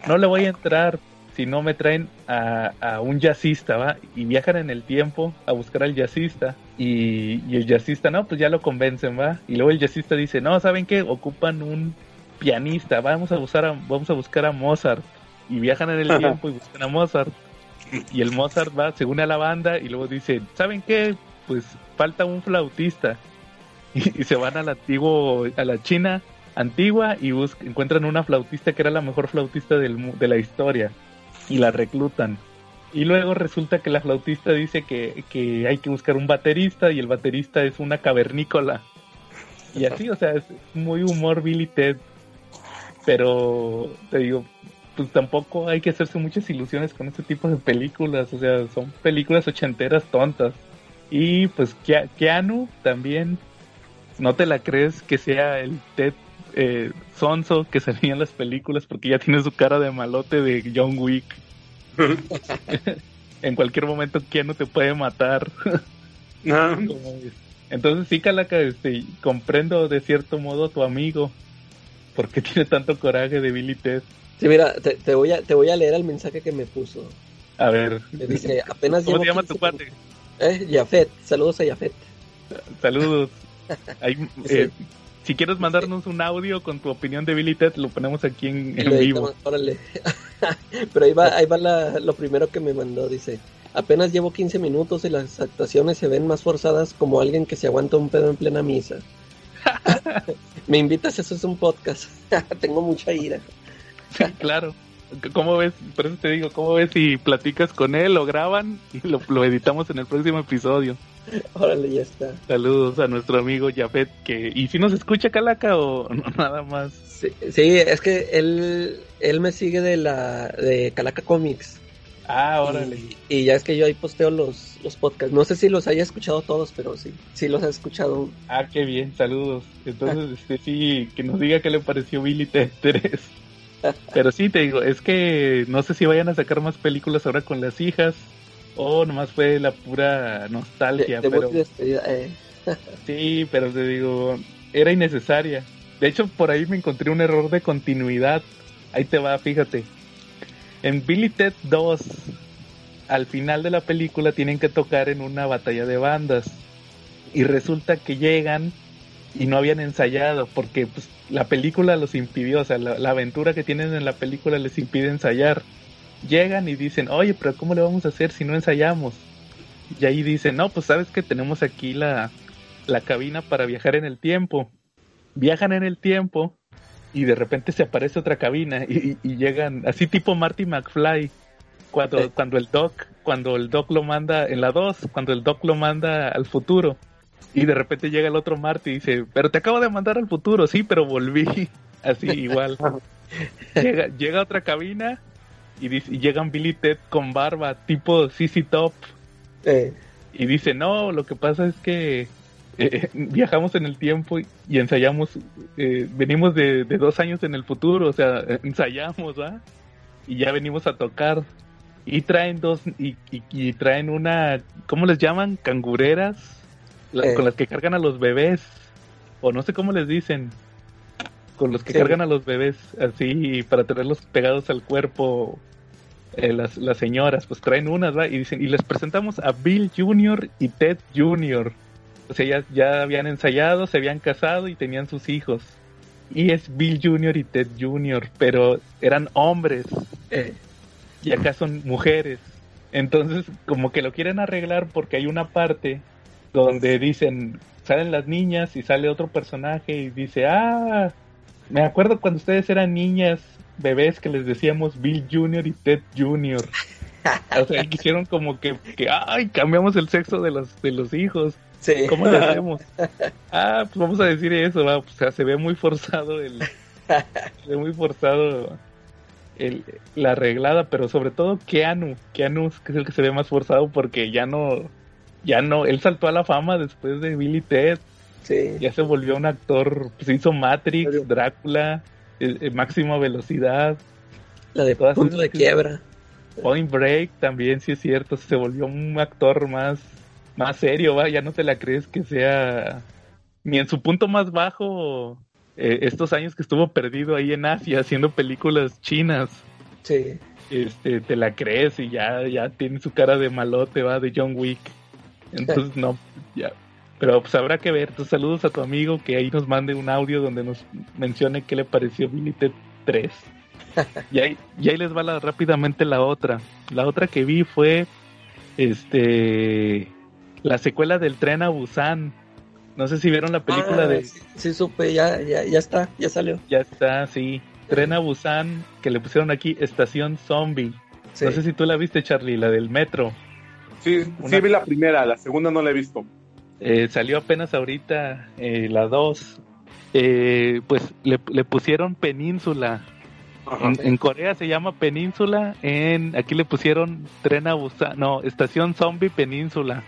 no le voy a entrar si no me traen a, a un jazzista, ¿va? Y viajan en el tiempo a buscar al jazzista. Y, y el jazzista, no, pues ya lo convencen, ¿va? Y luego el jazzista dice, no, ¿saben qué? Ocupan un pianista, vamos a, buscar a, vamos a buscar a Mozart. Y viajan en el tiempo y buscan a Mozart. Y el Mozart va, se une a la banda y luego dice, ¿saben qué? Pues falta un flautista. Y, se van al antiguo, a la China antigua y encuentran una flautista que era la mejor flautista del, de la historia y la reclutan. Y luego resulta que la flautista dice que, que hay que buscar un baterista y el baterista es una cavernícola. Y así, o sea, es muy humor Billy Ted. Pero te digo, pues tampoco hay que hacerse muchas ilusiones con este tipo de películas. O sea, son películas ochenteras tontas. Y pues Kea- Keanu también, no te la crees que sea el Ted eh, Sonso que salía en las películas porque ya tiene su cara de malote de John Wick. en cualquier momento Keanu te puede matar. Entonces sí, Calaca, este, comprendo de cierto modo a tu amigo. porque tiene tanto coraje de Billy Ted? Sí, mira, te, te voy a, te voy a leer el mensaje que me puso. A ver. Me dice, apenas ¿Cómo llevo se llama 15 tu cuate? Eh, Jafet, saludos a Jafet. Saludos. Sí. eh, si quieres mandarnos un audio con tu opinión de Billy Ted, lo ponemos aquí en, vivo. órale. Pero ahí va, ahí va la- lo primero que me mandó, dice, apenas llevo 15 minutos y las actuaciones se ven más forzadas como alguien que se aguanta un pedo en plena misa. me invitas, eso es un podcast. Tengo mucha ira. Claro. ¿Cómo ves? Por eso te digo, ¿cómo ves si platicas con él, lo graban y lo, lo editamos en el próximo episodio? Órale, ya está. Saludos a nuestro amigo Jafet, que... ¿Y si nos escucha Calaca o no, nada más? Sí, sí, es que él, él me sigue de la de Calaca Comics. Ah, órale. Y, y ya es que yo ahí posteo los, los podcasts. No sé si los haya escuchado todos, pero sí, sí los he escuchado. Ah, qué bien, saludos. Entonces, este sí, que nos diga qué le pareció Billy 3. Pero sí, te digo, es que no sé si vayan a sacar más películas ahora con las hijas o nomás fue la pura nostalgia. De- pero despedida, eh. Sí, pero te digo, era innecesaria. De hecho, por ahí me encontré un error de continuidad. Ahí te va, fíjate. En Billy Ted 2, al final de la película tienen que tocar en una batalla de bandas. Y resulta que llegan y no habían ensayado porque pues, la película los impidió. O sea, la, la aventura que tienen en la película les impide ensayar. Llegan y dicen, oye, pero ¿cómo le vamos a hacer si no ensayamos? Y ahí dicen, no, pues sabes que tenemos aquí la, la cabina para viajar en el tiempo. Viajan en el tiempo y de repente se aparece otra cabina y, llegan así tipo Marty McFly cuando, Sí. cuando el Doc cuando el Doc lo manda en la 2 cuando el Doc lo manda al futuro y de repente llega el otro Marty y dice pero te acabo de mandar al futuro sí pero volví así igual llega, llega otra cabina y, dice, y llegan Billy Ted con barba tipo CC Top Eh, y dice, no, lo que pasa es que eh, viajamos en el tiempo y, y ensayamos, eh, venimos de, de dos años en el futuro, o sea, ensayamos, ¿va? Y ya venimos a tocar. Y traen dos, y, y- y traen una, ¿cómo les llaman? Cangureras, la- Eh. con las que cargan a los bebés, o no sé cómo les dicen, con los que Sí. cargan a los bebés, así, para tenerlos pegados al cuerpo eh, las, las señoras, pues traen unas, ¿va? Y dicen, y les presentamos a Bill Jr. y Ted Jr. O sea, ya, ya habían ensayado, se habían casado y tenían sus hijos. Y es Bill Jr. y Ted Jr., pero eran hombres eh, y acá son mujeres. Entonces, como que lo quieren arreglar porque hay una parte donde dicen, salen las niñas y sale otro personaje y dice, ah, me acuerdo cuando ustedes eran niñas, bebés, que les decíamos Bill Jr. y Ted Jr. O sea, quisieron como que, que, ay, cambiamos el sexo de los, de los hijos. sí. ¿Cómo le hacemos? Ah, pues vamos a decir eso, va. O sea, se ve muy forzado el. se ve muy forzado el, la arreglada, pero sobre todo Keanu. Keanu es el que se ve más forzado porque ya no. Ya no. Él saltó a la fama después de Billy Ted. Sí. Ya se volvió un actor. Pues hizo Matrix, Serio. Drácula, Máxima Velocidad, La de todas punto de quiebra. Point Break también, sí es cierto. Se volvió un actor más. Más serio, va. Ya no te la crees que sea ni en su punto más bajo eh, estos años que estuvo perdido ahí en Asia haciendo películas chinas. Sí. Este, te la crees y ya, ya tiene su cara de malote, va, de John Wick. Entonces, no, ya. Pero pues habrá que ver. Entonces, saludos a tu amigo que ahí nos mande un audio donde nos mencione qué le pareció Billy Ted 3. y, ahí, y ahí les va la, rápidamente la otra. La otra que vi fue este la secuela del tren a Busan. No sé si vieron la película Ah, de Sí, sí supe, ya, ya, ya está, ya salió. ya está, sí. Tren a Busan, que le pusieron aquí Estación Zombie. Sí. No sé si tú la viste, Charlie, la del metro. Sí, Una- sí vi la primera, la segunda no la he visto. Eh, salió apenas ahorita eh, la 2. Eh, pues le, le pusieron Península. En, en Corea se llama Península. En aquí le pusieron Tren a Busan. No, Estación Zombie Península.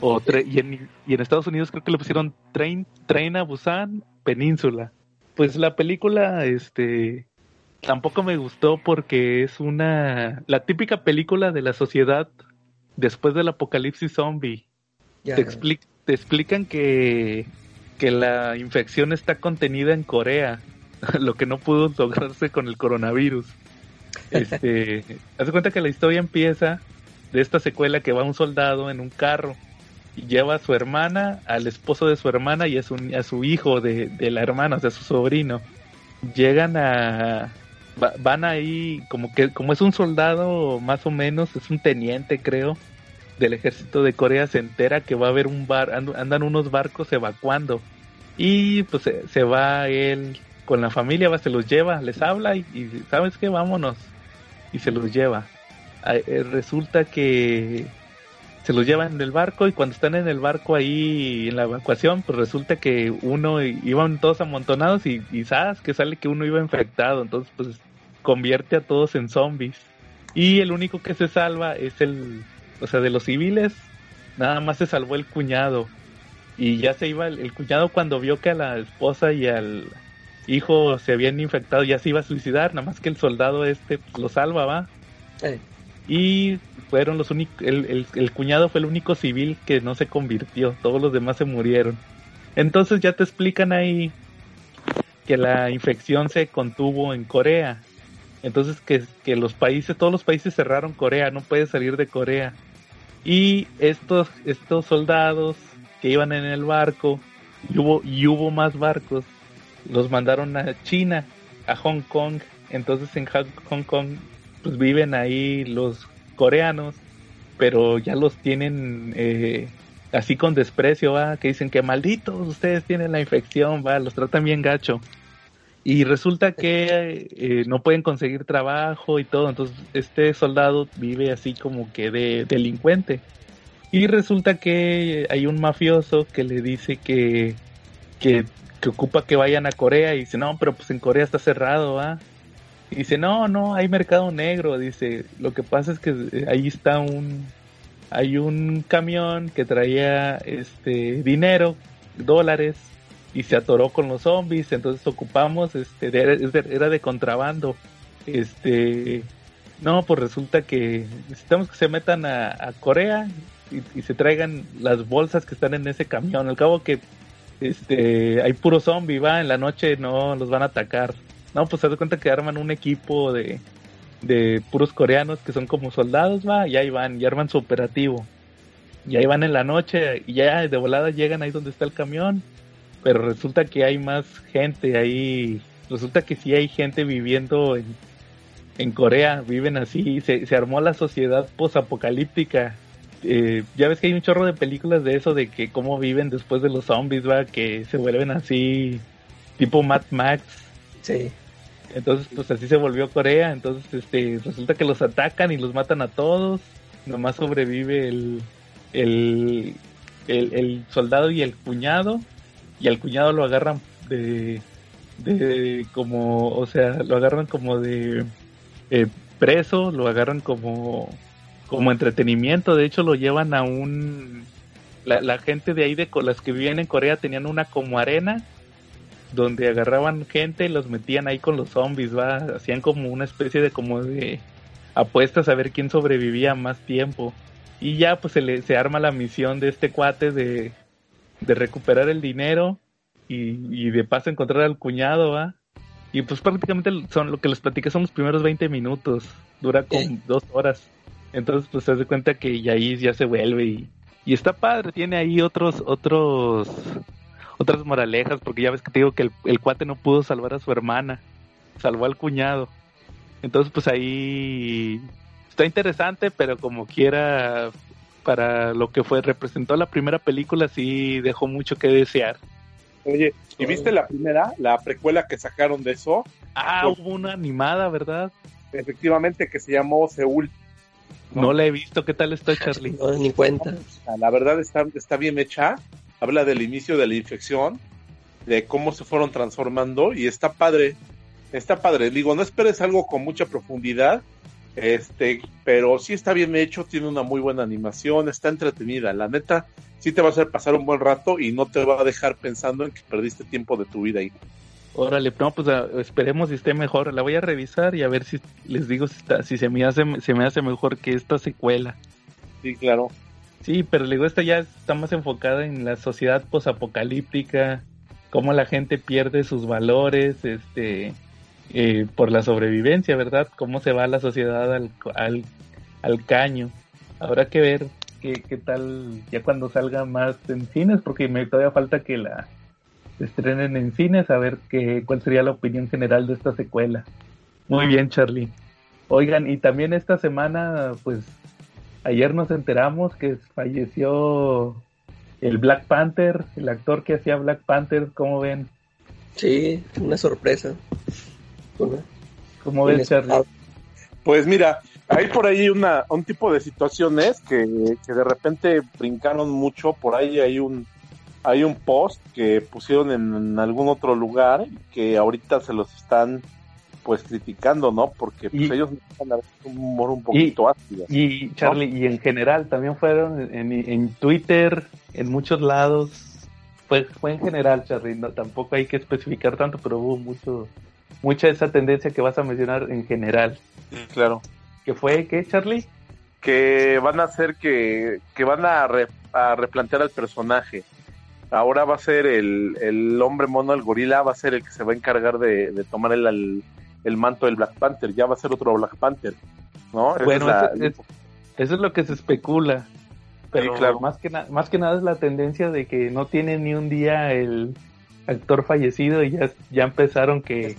O y, en, y en Estados Unidos creo que le pusieron Train, Train a Busan Península. Pues la película, este, tampoco me gustó porque es una la típica película de la sociedad después del apocalipsis zombie te, expli- te explican que, que la infección está contenida en Corea, lo que no pudo lograrse con el coronavirus. Este, haz cuenta que la historia empieza de esta secuela que va un soldado en un carro y lleva a su hermana, al esposo de su hermana y a su, a su hijo de, de la hermana, o sea, su sobrino. Llegan a... va- van ahí, como que como es un soldado más o menos, es un teniente creo, del ejército de Corea se entera que va a haber un bar, and- andan unos barcos evacuando y pues se, va él con la familia, va, se los lleva, les habla y, y sabes qué, vámonos y se los lleva. Ah, eh, resulta que se los llevan en el barco y cuando están en el barco ahí en la evacuación, pues resulta que uno iban todos amontonados y, y sabes que sale que uno iba infectado, entonces pues convierte a todos en zombies. Y el único que se salva es el, o sea, de los civiles, nada más se salvó el cuñado. Y ya se iba el, cuñado cuando vio que a la esposa y al hijo se habían infectado, ya se iba a suicidar, nada más que el soldado este lo salva, ¿va? Y fueron los únicos, el, el, cuñado fue el único civil que no se convirtió, todos los demás se murieron. Entonces ya te explican ahí que la infección se contuvo en Corea. Entonces que, que los países, todos los países cerraron Corea, no puede salir de Corea. Y estos, estos soldados que iban en el barco, y hubo, y hubo más barcos, los mandaron a China, a Hong Kong. Entonces en Hong Kong pues viven ahí los coreanos, pero ya los tienen eh, así con desprecio, ¿va? que dicen que malditos, ustedes tienen la infección, va, los tratan bien gacho. Y resulta que eh, no pueden conseguir trabajo y todo, entonces este soldado vive así como que de delincuente. Y resulta que hay un mafioso que le dice que, que, que ocupa que vayan a Corea y dice, no, pero pues en Corea está cerrado, ¿va? Y dice, no, no, hay mercado negro. Dice, lo que pasa es que eh, ahí está un, hay un camión que traía este dinero, dólares, y se atoró con los zombies. Entonces ocupamos, este, era de contrabando. Este, no, pues resulta que necesitamos que se metan a, Corea y, se traigan las bolsas que están en ese camión. Al cabo que este, hay puro zombie, va, en la noche no los van a atacar. No, pues se da cuenta que arman un equipo de, de puros coreanos que son como soldados, va, y ahí van, y arman su operativo. Y ahí van en la noche, y ya de volada llegan ahí donde está el camión, pero resulta que hay más gente ahí, resulta que sí hay gente viviendo en, en Corea, viven así, se, se armó la sociedad posapocalíptica. Eh, ya ves que hay un chorro de películas de eso, de que cómo viven después de los zombies, va, que se vuelven así, tipo Mad Max Sí. Entonces, pues así se volvió Corea. Entonces, este, resulta que los atacan y los matan a todos. Nomás sobrevive el, el, el, soldado y el cuñado. Y al cuñado lo agarran de, de como, o sea, lo agarran como de eh, preso, lo agarran como, como entretenimiento. De hecho, lo llevan a un, la, la gente de ahí de las que vivían en Corea tenían una como arena donde agarraban gente y los metían ahí con los zombies, va, hacían como una especie de como de apuestas a ver quién sobrevivía más tiempo. Y ya pues se le se arma la misión de este cuate de, de recuperar el dinero y, de paso encontrar al cuñado, va. Y pues prácticamente son lo que les platiqué son los primeros 20 minutos, dura como dos horas. Entonces pues se hace cuenta que ya ahí ya se vuelve y, y está padre, tiene ahí otros otros otras moralejas, porque ya ves que te digo que el, cuate no pudo salvar a su hermana, salvó al cuñado. Entonces, pues ahí está interesante, pero como quiera, para lo que fue, representó la primera película, sí dejó mucho que desear. Oye, ¿y viste la primera, la precuela que sacaron de eso? Ah, hubo una animada, ¿verdad? Efectivamente, que se llamó Seúl. No, la he visto, ¿qué tal está Charlie? No, ni cuenta. La verdad está, está bien hecha habla del inicio de la infección, de cómo se fueron transformando y está padre, está padre. Digo, no esperes algo con mucha profundidad, este, pero sí está bien hecho, tiene una muy buena animación, está entretenida. La neta, sí te va a hacer pasar un buen rato y no te va a dejar pensando en que perdiste tiempo de tu vida ahí. Órale, no, pues ah, esperemos si esté mejor. La voy a revisar y a ver si les digo si, está, si se me hace se me hace mejor que esta secuela. Sí, claro. Sí, pero digo, esta ya está más enfocada en la sociedad posapocalíptica, cómo la gente pierde sus valores, este, eh, por la sobrevivencia, ¿verdad? Cómo se va la sociedad al, al, al caño. Habrá que ver qué, qué tal ya cuando salga más en cines, porque me todavía falta que la estrenen en cines, a ver qué, cuál sería la opinión general de esta secuela. Muy bien, Charlie. Oigan, y también esta semana, pues ayer nos enteramos que falleció el Black Panther, el actor que hacía Black Panther, ¿cómo ven? Sí, una sorpresa. ¿Cómo ven, Charlie? Pues mira, hay por ahí una, un tipo de situaciones que, que de repente brincaron mucho. Por ahí hay un, hay un post que pusieron en, algún otro lugar que ahorita se los están pues criticando, ¿no? Porque pues, ellos necesitan un humor un poquito ácido. Y Charlie, y en general también fueron en, en, Twitter, en muchos lados, pues fue en general, Charlie, no, tampoco hay que especificar tanto, pero hubo mucho, mucha esa tendencia que vas a mencionar en general. claro. ¿Qué fue qué, Charlie? Que van a hacer que, que van a, a replantear al personaje ahora va a ser el, el, hombre mono, el gorila, va a ser el que se va a encargar de, de tomar el, el, manto del Black Panther, ya va a ser otro Black Panther, ¿no? Bueno, eso, es, lo que se especula, pero claro. más, que más que nada es la tendencia de que no tiene ni un día el actor fallecido y ya, ya empezaron que...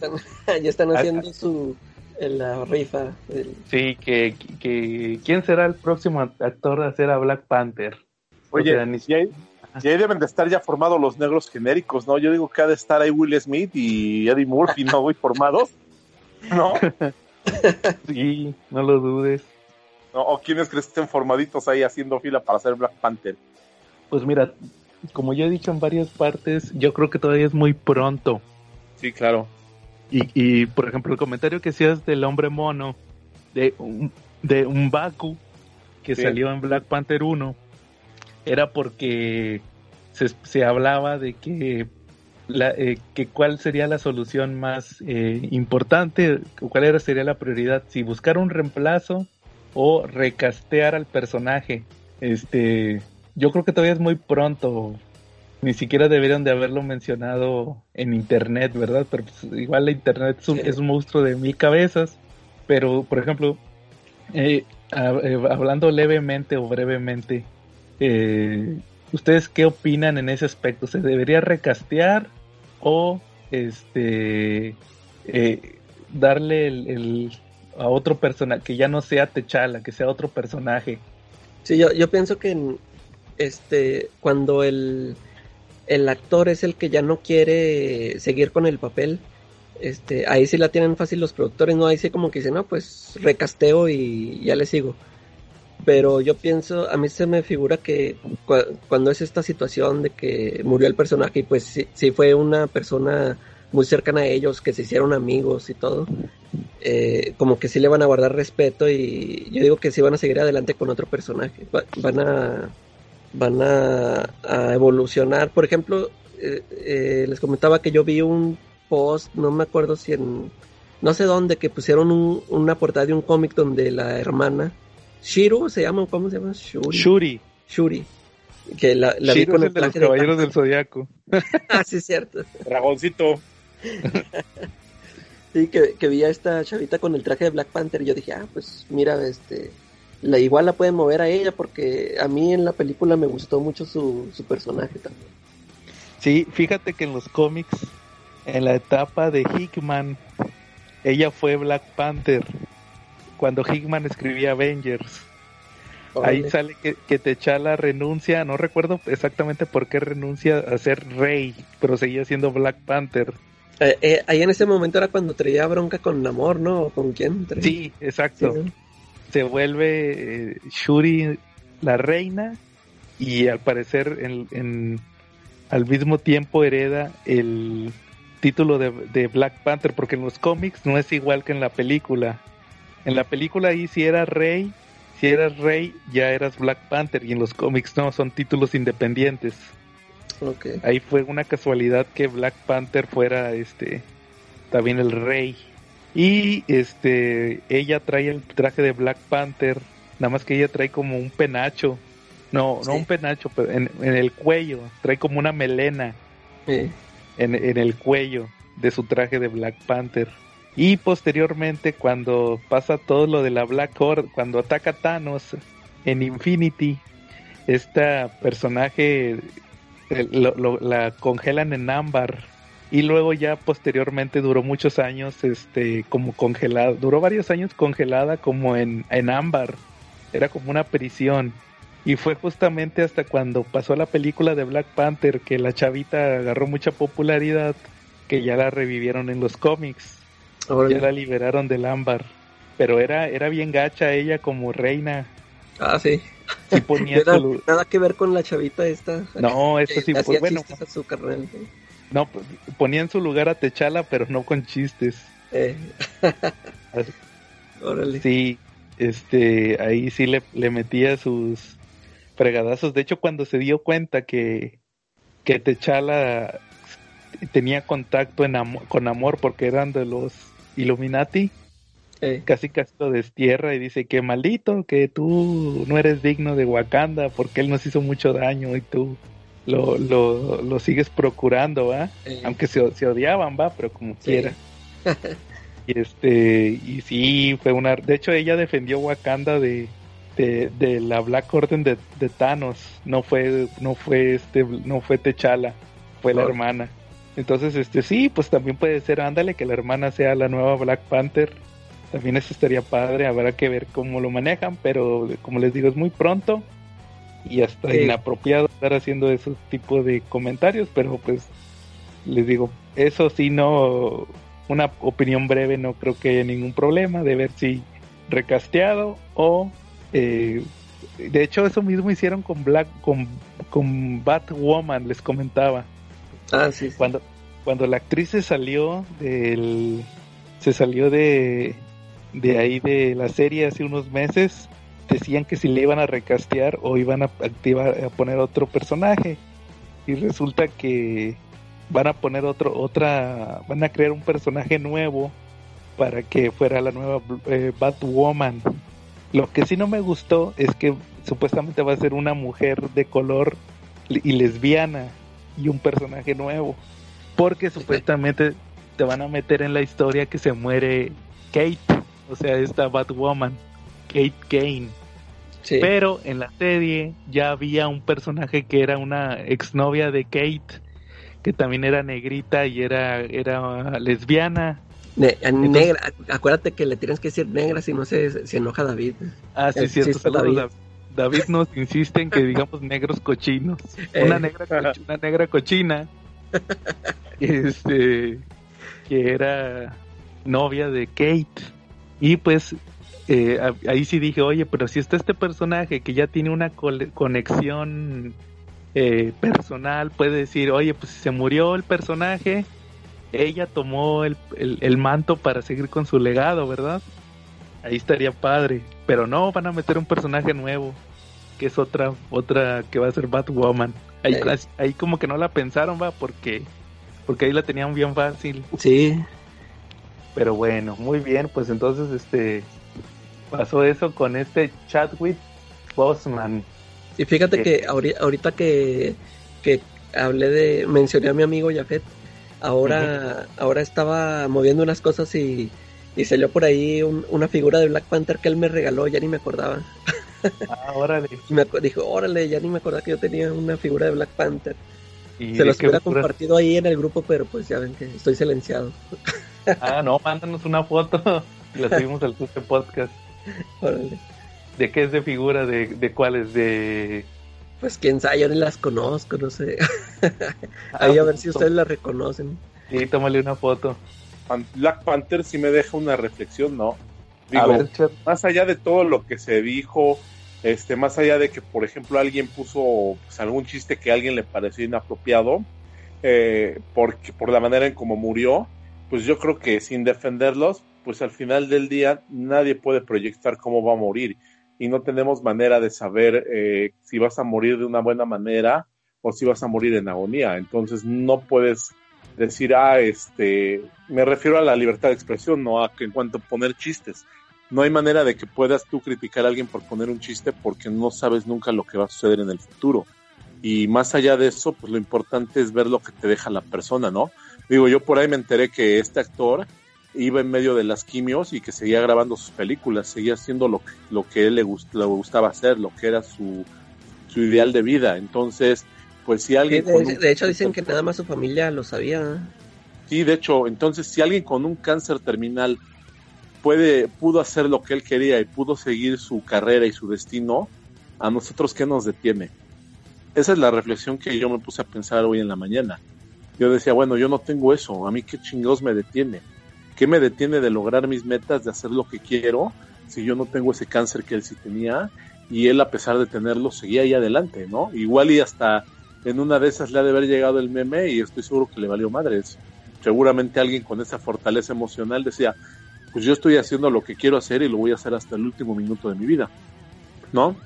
Ya están, haciendo su... La rifa. Sí, que, que, ¿quién será el próximo actor de hacer a Black Panther? Oye, y ahí deben de estar ya formados los negros genéricos, ¿no? Yo digo que ha de estar ahí Will Smith y Eddie Murphy, ¿no? Muy formados, ¿no? sí, no lo dudes. ¿O quiénes crees que estén formaditos ahí haciendo fila para hacer Black Panther? Pues mira, como ya he dicho en varias partes, yo creo que todavía es muy pronto. Sí, claro. Y, y por ejemplo, el comentario que hacías del hombre mono, de un, de un Baku, que salió en Black Panther 1, era porque se, se hablaba de que, la, eh, que cuál sería la solución más eh, importante, cuál era, sería la prioridad, si buscar un reemplazo o recastear al personaje. Este, yo creo que todavía es muy pronto. Ni siquiera deberían de haberlo mencionado en internet, ¿verdad? Pero pues, igual la internet es un, es un, monstruo de mil cabezas. Pero, por ejemplo, eh, hablando levemente o brevemente, eh, ¿Ustedes qué opinan en ese aspecto? ¿Se debería recastear o este eh, darle el, a otro personaje que ya no sea Techala, que sea otro personaje? Sí, yo, yo pienso que este cuando el, el actor es el que ya no quiere seguir con el papel, este, ahí sí la tienen fácil los productores, no ahí sí como que dicen, no, pues recasteo y ya le sigo pero yo pienso, a mí se me figura que cuando es esta situación de que murió el personaje y pues sí, fue una persona muy cercana a ellos, que se hicieron amigos y todo, eh, como que sí le van a guardar respeto y yo digo que sí van a seguir adelante con otro personaje, van a van a, evolucionar, por ejemplo, eh, eh, les comentaba que yo vi un post, no me acuerdo si en, no sé dónde, que pusieron una portada de un cómic donde la hermana Shiro se llama, ¿cómo se llama? Shuri. Shuri. Que la, la vi con el de los caballeros del zodiaco. ah, sí, cierto. Dragoncito. sí, que, que vi a esta chavita con el traje de Black Panther y yo dije, ah, pues mira, este, la igual la pueden mover a ella porque a mí en la película me gustó mucho su, su personaje también. Sí, fíjate que en los cómics, en la etapa de Hickman, ella fue Black Panther cuando Hickman escribía Avengers. Ahí sale que, que T'Challa renuncia, no recuerdo exactamente por qué renuncia a ser rey, pero seguía siendo Black Panther. Eh, eh, ahí en ese momento era cuando traía bronca con Namor, ¿no? ¿Con quién? Sí, exacto. Se vuelve eh, Shuri la reina y al parecer en, al mismo tiempo hereda el título de, de Black Panther, porque en los cómics no es igual que en la película. En la película ahí si eras rey, si eras rey ya eras Black Panther y en los cómics no, son títulos independientes. Okay. Ahí fue una casualidad que Black Panther fuera este también el rey. Y este ella trae el traje de Black Panther, nada más que ella trae como un penacho. No, no un penacho, pero en, el cuello, trae como una melena en, en el cuello de su traje de Black Panther. Y posteriormente, cuando pasa todo lo de la Black Horde, cuando ataca Thanos en Infinity, esta personaje eh, la congelan en ámbar. Y luego ya posteriormente duró muchos años este como congelada, duró varios años congelada como en, en ámbar. Era como una prisión. Y fue justamente hasta cuando pasó la película de Black Panther que la chavita agarró mucha popularidad que ya la revivieron en los cómics ya la liberaron del ámbar. pero era, era bien gacha ella como reina. Ah, sí. Sí ponía nada, su lu- nada que ver con la chavita esta. No, que sí, pues, bueno. chistes a su carnal. No, p- ponía en su lugar a Techala, pero no con chistes. Eh. Órale. Sí, este, ahí sí le, le metía sus fregadazos. De hecho, cuando se dio cuenta que, que Techala tenía contacto en amo- con amor porque eran de los Illuminati, Eh, casi casi lo destierra y dice que maldito, que tú no eres digno de Wakanda porque él nos hizo mucho daño y tú lo, lo, lo sigues procurando, ¿va? eh, aunque se, se odiaban, va, pero como Sí. quiera. y este, y sí, fue una. De hecho, ella defendió Wakanda de, de, de la Black Orden de, de Thanos. No fue, no fue este, no fue T'Challa, fue la Oh. hermana. Entonces, este, sí, pues también puede ser, ándale, que la hermana sea la nueva Black Panther. También eso estaría padre, habrá que ver cómo lo manejan, pero como les digo, es muy pronto y hasta Sí. inapropiado estar haciendo esos tipos de comentarios, pero pues les digo, eso sí no, una opinión breve no creo que haya ningún problema de ver si recasteado o eh, de hecho eso mismo hicieron con Black con, con Batwoman les comentaba ah, sí. sí. cuando cuando la actriz se salió del se salió de de ahí de la serie hace unos meses decían que si le iban a recastear o iban a activar a poner otro personaje. Y resulta que van a poner otro otra van a crear un personaje nuevo para que fuera la nueva eh, Batwoman. Lo que sí no me gustó es que supuestamente va a ser una mujer de color y lesbiana y un personaje nuevo. Porque supuestamente te van a meter en la historia que se muere Kate, o sea, esta Batwoman, Kate Kane. Sí. Pero en la serie ya había un personaje que era una exnovia de Kate, que también era negrita y era, era lesbiana. Ne- negra, acuérdate que le tienes que decir negra si no se, se enoja David. Ah, sí, cierto. David. David. David nos insiste en que digamos negros cochinos. Eh. Una negra, coch- una negra cochina. Este, que era novia de Kate. Y pues eh, ahí sí dije, oye, pero si está este personaje que ya tiene una conexión eh, personal, puede decir, oye, pues si se murió el personaje, ella tomó el, el- el manto para seguir con su legado, ¿verdad? Ahí estaría padre. Pero no, van a meter un personaje nuevo, que es otra, otra que va a ser Batwoman. Ahí, ahí como que no la pensaron, va, porque, porque ahí la tenían bien fácil. Sí. Pero bueno, muy bien, pues entonces este pasó eso con este Chadwick Boseman. Y fíjate que ahori- ahorita que, que hablé de, mencioné a mi amigo Jafet, ahora, ahora estaba moviendo unas cosas y, y salió por ahí un- una figura de Black Panther que él me regaló, ya ni me acordaba. Ah, órale. Me dijo, órale, ya ni me acordaba que yo tenía una figura de Black Panther. ¿Y Se los hubiera compartido ahí en el grupo, pero pues ya ven que estoy silenciado. Ah, no, mándanos una foto y la subimos al podcast. Órale. ¿De qué es de figura? ¿De, de cuáles? De... Pues quién sabe, yo ni las conozco, no sé. Ahí a ver si Ah, ustedes las reconocen. Sí, tómale una foto. Black Panther sí me deja una reflexión, ¿no? Digo, A ver, Chat. más allá de todo lo que se dijo, este, más allá de que, por ejemplo, alguien puso pues, algún chiste que a alguien le pareció inapropiado, eh, porque, por la manera en cómo murió, pues yo creo que sin defenderlos, pues al final del día nadie puede proyectar cómo va a morir y no tenemos manera de saber eh, si vas a morir de una buena manera o si vas a morir en agonía. Entonces no puedes decir, ah, este, me refiero a la libertad de expresión, no a que en cuanto a poner chistes. No hay manera de que puedas tú criticar a alguien por poner un chiste porque no sabes nunca lo que va a suceder en el futuro. Y más allá de eso, pues lo importante es ver lo que te deja la persona, ¿no? Digo, yo por ahí me enteré que este actor iba en medio de las quimios y que seguía grabando sus películas, seguía haciendo lo que, lo que él le, gust- le gustaba hacer, lo que era su, su ideal de vida. Entonces, pues si Sí, alguien... de, con un- de hecho dicen que nada más su familia lo sabía. Sí, de hecho, entonces si alguien con un cáncer terminal puede, pudo hacer lo que él quería y pudo seguir su carrera y su destino, a nosotros qué nos detiene. Esa es la reflexión que yo me puse a pensar hoy en la mañana. Yo decía, bueno, yo no tengo eso, a mí qué chingados me detiene. ¿qué me detiene de lograr mis metas, de hacer lo que quiero, si yo no tengo ese cáncer que él sí tenía? Y él, a pesar de tenerlo, seguía ahí adelante, ¿no? Igual y hasta en una de esas le ha de haber llegado el meme y estoy seguro que le valió madres. Seguramente alguien con esa fortaleza emocional decía, pues yo estoy haciendo lo que quiero hacer y lo voy a hacer hasta el último minuto de mi vida, ¿no?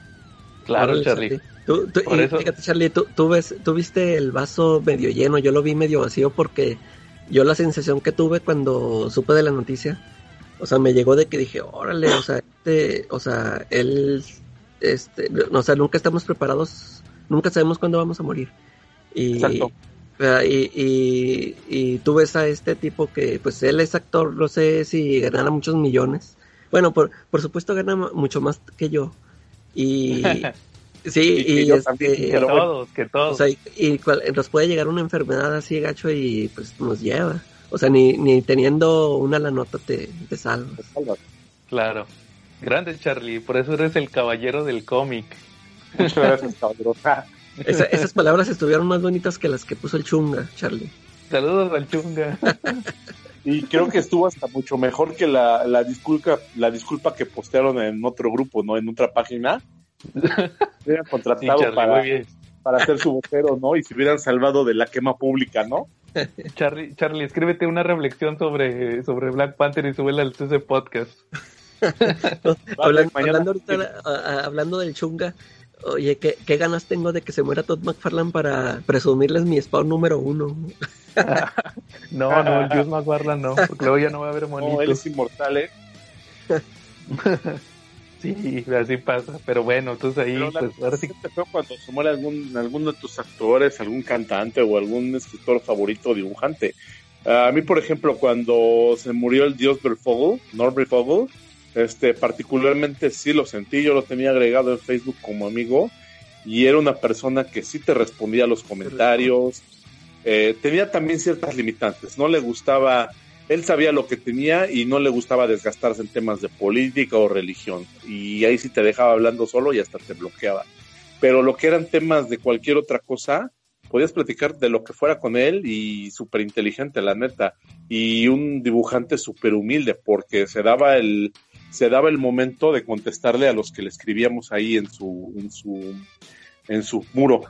Claro, Charlie. Tú, Fíjate, Charlie, tú, ves, tú viste el vaso medio lleno, yo lo vi medio vacío porque yo la sensación que tuve cuando supe de la noticia, o sea, me llegó de que dije, órale, o sea, este, o sea, él, este, o sea, nunca estamos preparados, nunca sabemos cuándo vamos a morir. Y, Exacto. Y, y, y, tú ves a este tipo que, pues él es actor, no sé si ganara muchos millones. Bueno, por, por supuesto gana mucho más que yo. Y sí, y, este, que todos, que todos. O sea, y, nos puede llegar una enfermedad así gacho y pues nos lleva. O sea, ni, ni teniendo una la nota te, te salva. Claro. Grande Charlie, por eso eres el caballero del cómic. Muchas gracias, caballero. esas palabras estuvieron más bonitas que las que puso el Chunga, Charlie. Saludos al Chunga. y creo que estuvo hasta mucho mejor que la, la disculpa la disculpa que postearon en otro grupo, ¿no? En otra página. Hubieran contratado para, para ser su vocero, ¿no? Y se hubieran salvado de la quema pública, ¿no? Charlie, Charlie, escríbete una reflexión sobre, sobre Black Panther y súbela al CC Podcast. hablando, hablando, hablando del chunga, Oye, ¿qué, ¿qué, ganas tengo de que se muera Todd McFarlane para presumirles mi spawn número uno? no, no, el Dios McFarlane no, porque luego ya no va a haber monitos. No, él es inmortal, ¿eh? sí, así pasa, pero bueno, entonces ahí, pues ahora sí. te fue cuando se muere algún, alguno de tus actores, algún cantante o algún escritor favorito o dibujante. a mí, por ejemplo, cuando se murió el dios Berfogel, Norbert Fogel, este, particularmente sí lo sentí, yo lo tenía agregado en Facebook como amigo y era una persona que sí te respondía a los comentarios. Eh, tenía también ciertas limitantes, no le gustaba, él sabía lo que tenía y no le gustaba desgastarse en temas de política o religión. Y ahí sí te dejaba hablando solo y hasta te bloqueaba. Pero lo que eran temas de cualquier otra cosa, podías platicar de lo que fuera con él y súper inteligente, la neta. Y un dibujante súper humilde porque se daba el, se daba el momento de contestarle a los que le escribíamos ahí en su, en su, en su muro.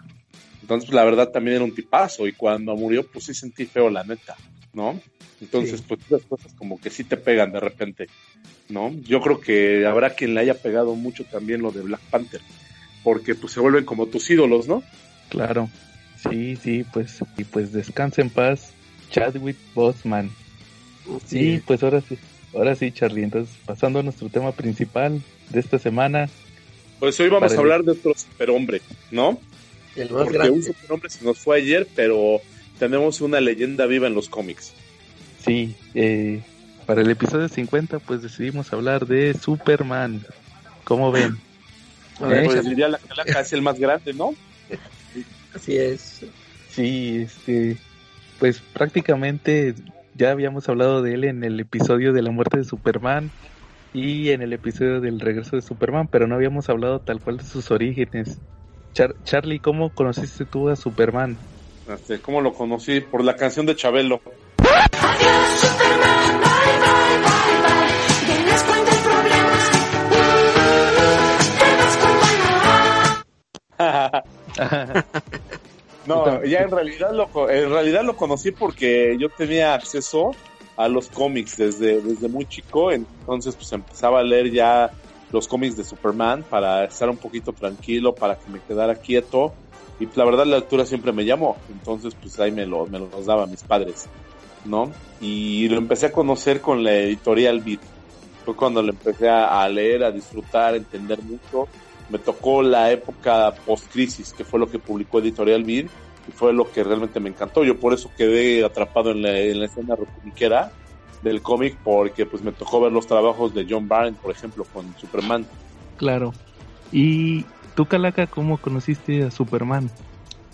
Entonces, la verdad también era un tipazo y cuando murió, pues sí sentí feo, la neta, ¿no? Entonces, pues esas cosas como que sí te pegan de repente, ¿no? Yo creo que habrá quien le haya pegado mucho también lo de Black Panther, porque pues se vuelven como tus ídolos, ¿no? Claro, sí, sí, pues, y pues descanse en paz, Chadwick Boseman. Sí, pues ahora sí, Ahora sí, Charlie, entonces pasando a nuestro tema principal de esta semana. Pues hoy vamos a hablar de otro superhombre, ¿no? El más Porque un superhombre se nos fue ayer, pero tenemos una leyenda viva en los cómics. Sí, eh, para el episodio 50 pues decidimos hablar de Superman. ¿Cómo ven? ¿Eh? Pues diría la calaca es el más grande, ¿no? Así es. Sí, este, pues prácticamente ya habíamos hablado de él en el episodio de la muerte de Superman y en el episodio del regreso de Superman, pero no habíamos hablado tal cual de sus orígenes. Charlie, ¿cómo conociste tú a Superman? Este, ¿Cómo lo conocí? Por la canción de Chabelo. No, ya en realidad lo en realidad lo conocí porque yo tenía acceso a los cómics desde, desde muy chico, entonces pues empezaba a leer ya los cómics de Superman para estar un poquito tranquilo, para que me quedara quieto y la verdad la lectura siempre me llamó, entonces pues ahí me, lo, me los daba mis padres, ¿no? Y lo empecé a conocer con la editorial Beat, fue cuando lo empecé a, a leer, a disfrutar, a entender mucho me tocó la época post-crisis, que fue lo que publicó Editorial Beat, y fue lo que realmente me encantó. Yo por eso quedé atrapado en la, en la escena republiquera del cómic, porque pues me tocó ver los trabajos de John Byrne, por ejemplo, con Superman. Claro. ¿Y tú, Calaca, cómo conociste a Superman?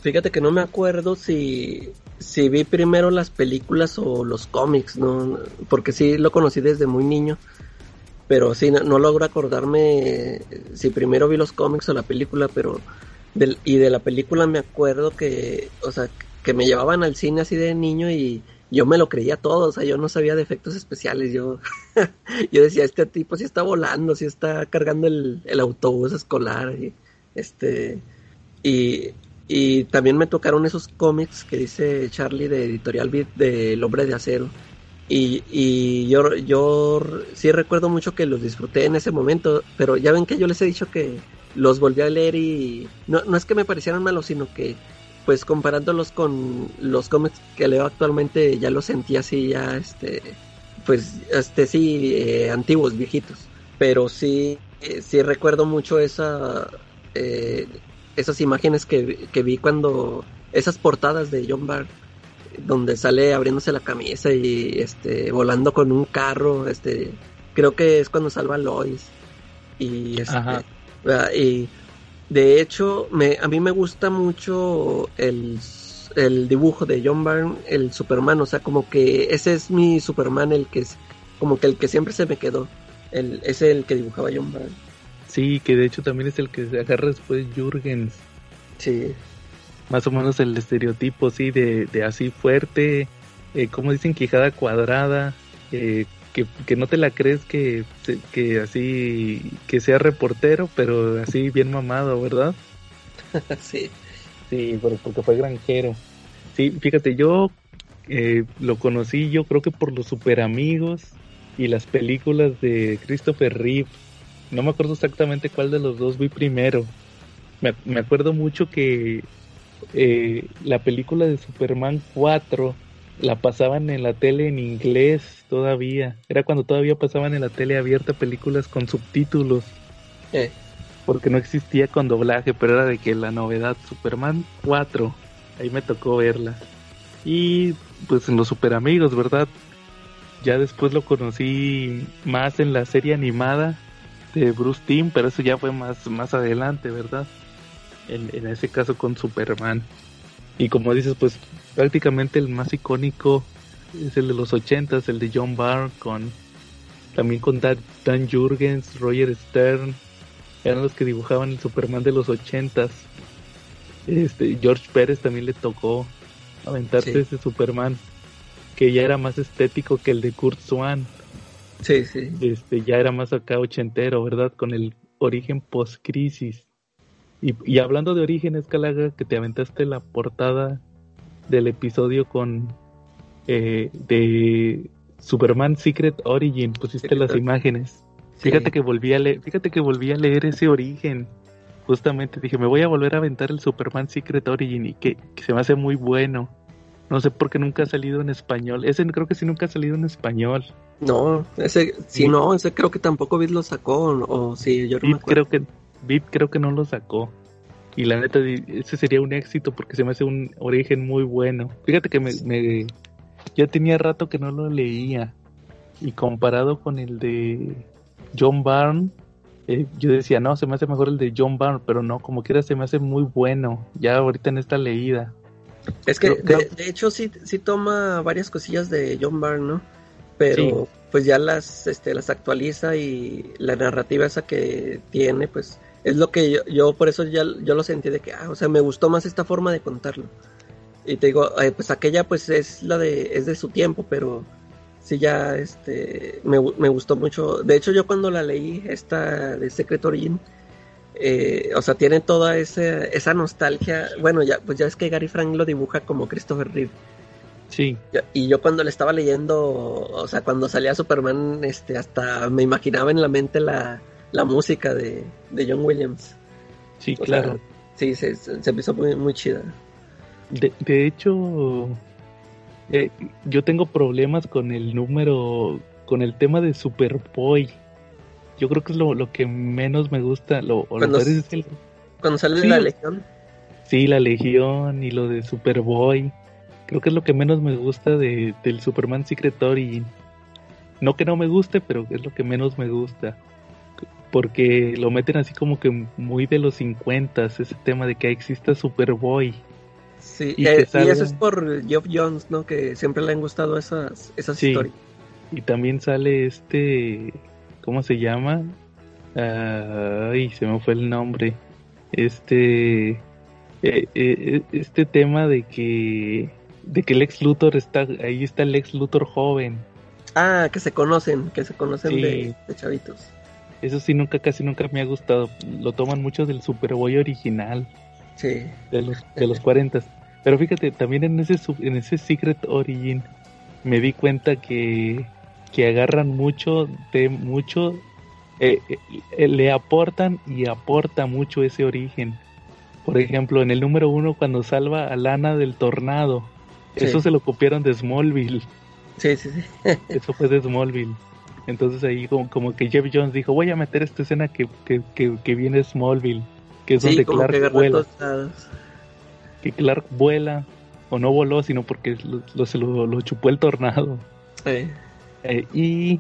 Fíjate que no me acuerdo si, si vi primero las películas o los cómics, ¿no? Porque sí lo conocí desde muy niño pero sí, no, logro acordarme si primero vi los cómics o la película, pero y de la película me acuerdo que, o sea, que me llevaban al cine así de niño y, yo me lo creía todo, o sea, yo no sabía de efectos especiales, yo, yo decía, este tipo sí está volando, sí está cargando el, el autobús escolar, y, este, y, y también me tocaron esos cómics que dice Charlie de Editorial Beat de El Hombre de Acero. Y, y yo, yo sí recuerdo mucho que los disfruté en ese momento, pero ya ven que yo les he dicho que los volví a leer y no, no es que me parecieran malos, sino que pues comparándolos con los cómics que leo actualmente ya los sentí así ya este pues este sí eh, antiguos viejitos. Pero sí eh, sí recuerdo mucho esa eh, esas imágenes que, que, vi cuando esas portadas de John Bart donde sale abriéndose la camisa y este volando con un carro este creo que es cuando salva a Lois y este, y de hecho me a mí me gusta mucho el, el dibujo de John Byrne el Superman o sea como que ese es mi Superman el que es como que el que siempre se me quedó el, es el que dibujaba John Byrne Sí, que de hecho también es el que se agarra después Jürgens. Sí. Más o menos el estereotipo, sí, de, de así fuerte, eh, como dicen, quijada cuadrada, eh, que, que, no te la crees que, que así, que sea reportero, pero así bien mamado, ¿verdad? sí. Sí, porque fue granjero. Sí, fíjate, yo eh, lo conocí yo creo que por los super amigos y las películas de Christopher Reeve no me acuerdo exactamente cuál de los dos vi primero. Me, me acuerdo mucho que eh, la película de Superman 4 la pasaban en la tele en inglés todavía. Era cuando todavía pasaban en la tele abierta películas con subtítulos. Eh. Porque no existía con doblaje, pero era de que la novedad Superman 4, ahí me tocó verla. Y pues en los super amigos, ¿verdad? Ya después lo conocí más en la serie animada de Bruce Timm, pero eso ya fue más, más adelante, ¿verdad? En, en ese caso con Superman. Y como dices, pues prácticamente el más icónico es el de los ochentas, el de John Byrne con también con Dan, Dan Jurgens, Roger Stern, eran los que dibujaban el Superman de los ochentas. Este, George Pérez también le tocó aventarse sí. ese Superman que ya era más estético que el de Kurt Swan. Sí, sí. Este, ya era más acá ochentero, ¿verdad? Con el origen post-crisis. Y, y, hablando de orígenes, Calaga, que te aventaste la portada del episodio con eh, de Superman Secret Origin, pusiste las imágenes. Sí. Fíjate que volví a leer, fíjate que volví a leer ese origen. Justamente dije, me voy a volver a aventar el Superman Secret Origin y que, que se me hace muy bueno. No sé por qué nunca ha salido en español. Ese creo que sí nunca ha salido en español. No, ese sí, no, ese creo que tampoco Bit lo sacó o, o sí, yo no creo que Bit creo que no lo sacó. Y la neta ese sería un éxito porque se me hace un origen muy bueno. Fíjate que me, me ya tenía rato que no lo leía y comparado con el de John Byrne eh, yo decía, no, se me hace mejor el de John Byrne, pero no, como quiera se me hace muy bueno, ya ahorita en esta leída. Es que, de, de, hecho, sí, sí toma varias cosillas de John Byrne, ¿no? Pero sí. pues ya las, este, las actualiza y la narrativa esa que tiene, pues es lo que yo, yo por eso ya yo lo sentí de que, ah, o sea, me gustó más esta forma de contarlo. Y te digo, eh, pues aquella pues es la de, es de su tiempo, pero sí ya, este, me, me gustó mucho. De hecho, yo cuando la leí, esta de Secret Origin, eh, o sea, tiene toda esa, esa nostalgia. Bueno, ya, pues ya es que Gary Frank lo dibuja como Christopher Reeve. Sí. Y yo cuando le estaba leyendo, o sea, cuando salía Superman, este, hasta me imaginaba en la mente la, la música de, de, John Williams. Sí, o claro. Sea, sí, se, se, hizo muy, muy chida. De, de hecho, eh, yo tengo problemas con el número, con el tema de Superboy yo creo que es lo, lo que menos me gusta. Lo, cuando, lo es el... cuando sale sí, la Legión. Sí, la Legión y lo de Superboy. Creo que es lo que menos me gusta de, del Superman Secret Origin. No que no me guste, pero es lo que menos me gusta. Porque lo meten así como que muy de los 50, ese tema de que exista Superboy. Sí, y, eh, salga... y, eso es por Geoff Jones, ¿no? Que siempre le han gustado esas, esas sí. historias. Y también sale este ¿cómo se llama? Ay, se me fue el nombre. Este, eh, eh, este tema de que de que el ex Luthor está, ahí está el ex Luthor joven. Ah, que se conocen, que se conocen de, chavitos. Eso sí, nunca, casi nunca me ha gustado. Lo toman mucho del Superboy original. Sí. De los, de los 40. Pero fíjate, también en ese, en ese Secret Origin me di cuenta que, que agarran mucho de mucho, eh, eh, le aportan y aporta mucho ese origen. Por ejemplo, en el número uno, cuando salva a Lana del tornado, eso se lo copiaron de Smallville. Sí, sí, sí. eso fue de Smallville. Entonces ahí como, que Jeff Jones dijo, voy a meter esta escena que, que, que, viene Smallville, que es donde Clark vuela. Que Clark vuela, o no voló, sino porque lo, se lo, chupó el tornado. Sí. Eh, y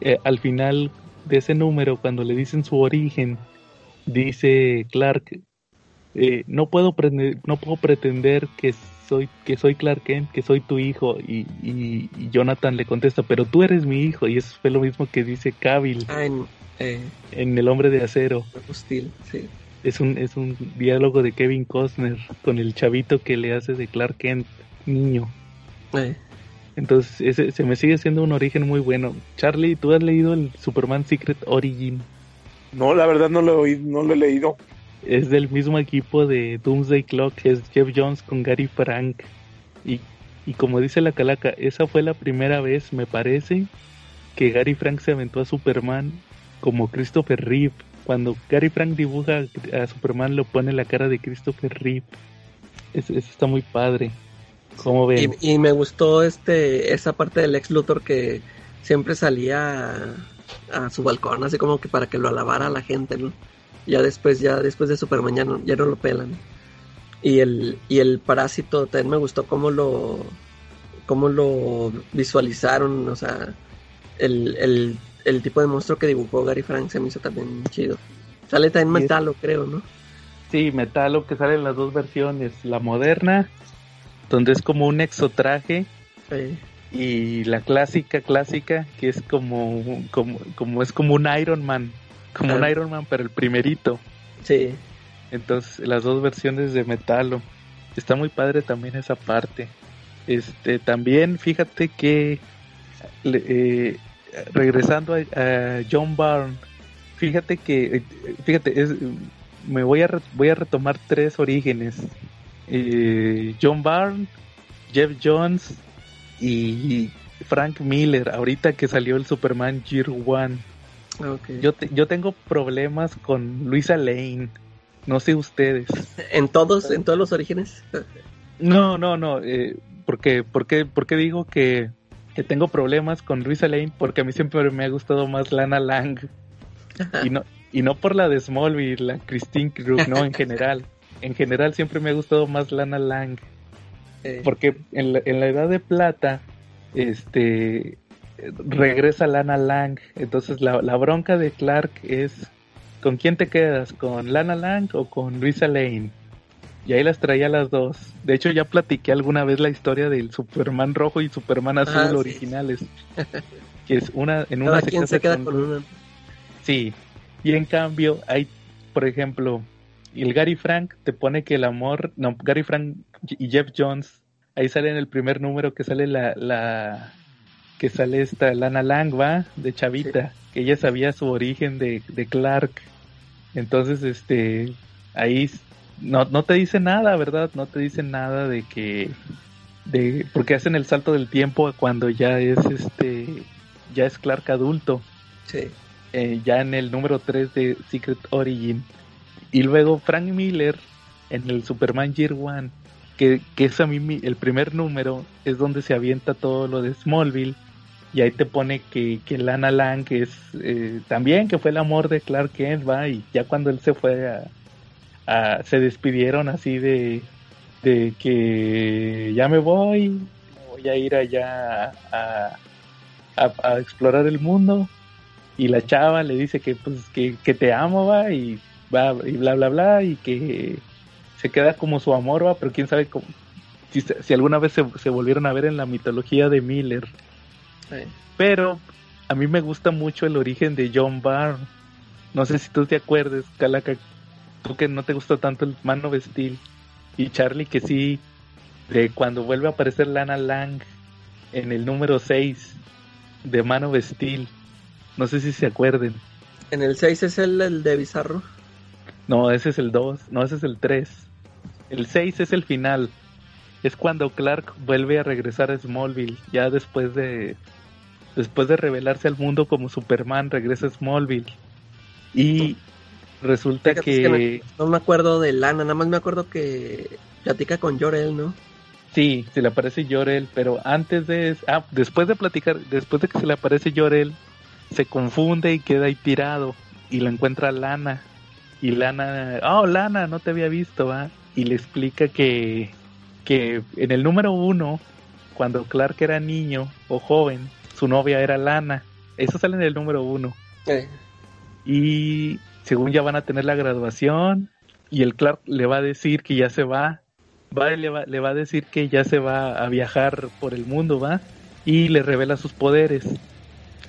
eh, al final de ese número, cuando le dicen su origen, dice Clark, eh, no puedo no puedo pretender que soy que soy Clark Kent, que soy tu hijo y, Jonathan le contesta, pero tú eres mi hijo y eso fue lo mismo que dice Cavill ah, en, en, El Hombre de Acero. Hostil, sí. Es un es un diálogo de Kevin Costner con el chavito que le hace de Clark Kent niño. Entonces ese, se me sigue siendo un origen muy bueno. Charlie, ¿tú has leído el Superman Secret Origin? No, la verdad no lo, no lo he leído es del mismo equipo de Doomsday Clock, que es Jeff Jones con Gary Frank. Y, y como dice la calaca, esa fue la primera vez, me parece, que Gary Frank se aventó a Superman como Christopher Reeve. Cuando Gary Frank dibuja a Superman, lo pone la cara de Christopher Reeve. Eso, está muy padre. como ven? Y, y, me gustó este esa parte del ex Luthor que siempre salía a, a, su balcón, así como que para que lo alabara la gente, ¿no? Ya después, ya después de Superman ya no, ya no lo pelan. Y el, y el parásito también me gustó cómo lo, cómo lo visualizaron, o sea, el, tipo de monstruo que dibujó Gary Frank se me hizo también chido. Sale también Metalo, creo, ¿no? Sí, Metalo que sale en las dos versiones, la moderna, donde es como un exotraje, y la clásica, clásica, que es como, como, como es como un Iron Man, como un Iron Man, pero el primerito. Sí. Entonces, las dos versiones de Metalo. Está muy padre también esa parte. Este, también fíjate que eh, regresando a, John Byrne, fíjate que eh, fíjate es, me voy a voy a retomar tres orígenes. Eh, John Byrne, Jeff Jones y Frank Miller, ahorita que salió el Superman Year One. Yo, yo tengo problemas con Luisa Lane. No sé ustedes. ¿En todos, en todos los orígenes? no, no, no. Eh, porque, porque, porque digo que, que tengo problemas con Luisa Lane porque a mí siempre me ha gustado más Lana Lang. y no, y no por la de Smallville, la Christine Krug, no, en general. En general siempre me ha gustado más Lana Lang. Eh. Porque en la, en la edad de plata, este, regresa Lana Lang. Entonces la, bronca de Clark es ¿con quién te quedas? ¿Con Lana Lang o con Luisa Lane? Y ahí las traía las dos. De hecho ya platiqué alguna vez la historia del Superman rojo y Superman azul ah, originales. que es una en una se, queda con, una. Sí. Y en cambio hay, por ejemplo, el Gary Frank te pone que el amor, no, Gary Frank y Jeff Jones, ahí sale en el primer número que sale la, la que sale esta Lana Lang, ¿va? De Chavita, que ella sabía su origen de, Clark. Entonces, este, ahí no, no te dice nada, ¿verdad? No te dice nada de que, de, porque hacen el salto del tiempo cuando ya es este, ya es Clark adulto. Sí. Eh, ya en el número 3 de Secret Origin. Y luego Frank Miller en el Superman Year One, que, que es a mí el primer número, es donde se avienta todo lo de Smallville y ahí te pone que, que Lana Lang es eh, también que fue el amor de Clark Kent va y ya cuando él se fue a, se despidieron así de de que ya me voy voy a ir allá a, a, explorar el mundo y la chava le dice que pues que, que te amo va y va y bla bla bla y que se queda como su amor va pero quién sabe cómo si, si alguna vez se, se volvieron a ver en la mitología de Miller pero a mí me gusta mucho el origen de John Byrne. No sé si tú te acuerdas, Calaca, tú que no te gustó tanto el Man of Steel y Charlie que sí, de cuando vuelve a aparecer Lana Lang en el número 6 de Mano of Steel. No sé si se acuerden. En el 6 es el, el de Bizarro. No, ese es el 2, no, ese es el 3. El 6 es el final. Es cuando Clark vuelve a regresar a Smallville, ya después de después de revelarse al mundo como Superman, regresa a Smallville. Y resulta Fíjate, que, es que no, no me acuerdo de Lana, nada más me acuerdo que platica con Jorel, ¿no? sí, se le aparece Jorel, pero antes de ah, después de platicar, después de que se le aparece Jorel, se confunde y queda ahí tirado y lo encuentra Lana. Y Lana, oh Lana, no te había visto, ¿va? Y le explica que que en el número uno, cuando Clark era niño o joven, su novia era Lana. Eso sale en el número uno. Eh, Y según ya van a tener la graduación, y el Clark le va a decir que ya se va. Va le va, le va a decir que ya se va a viajar por el mundo, ¿va? Y le revela sus poderes.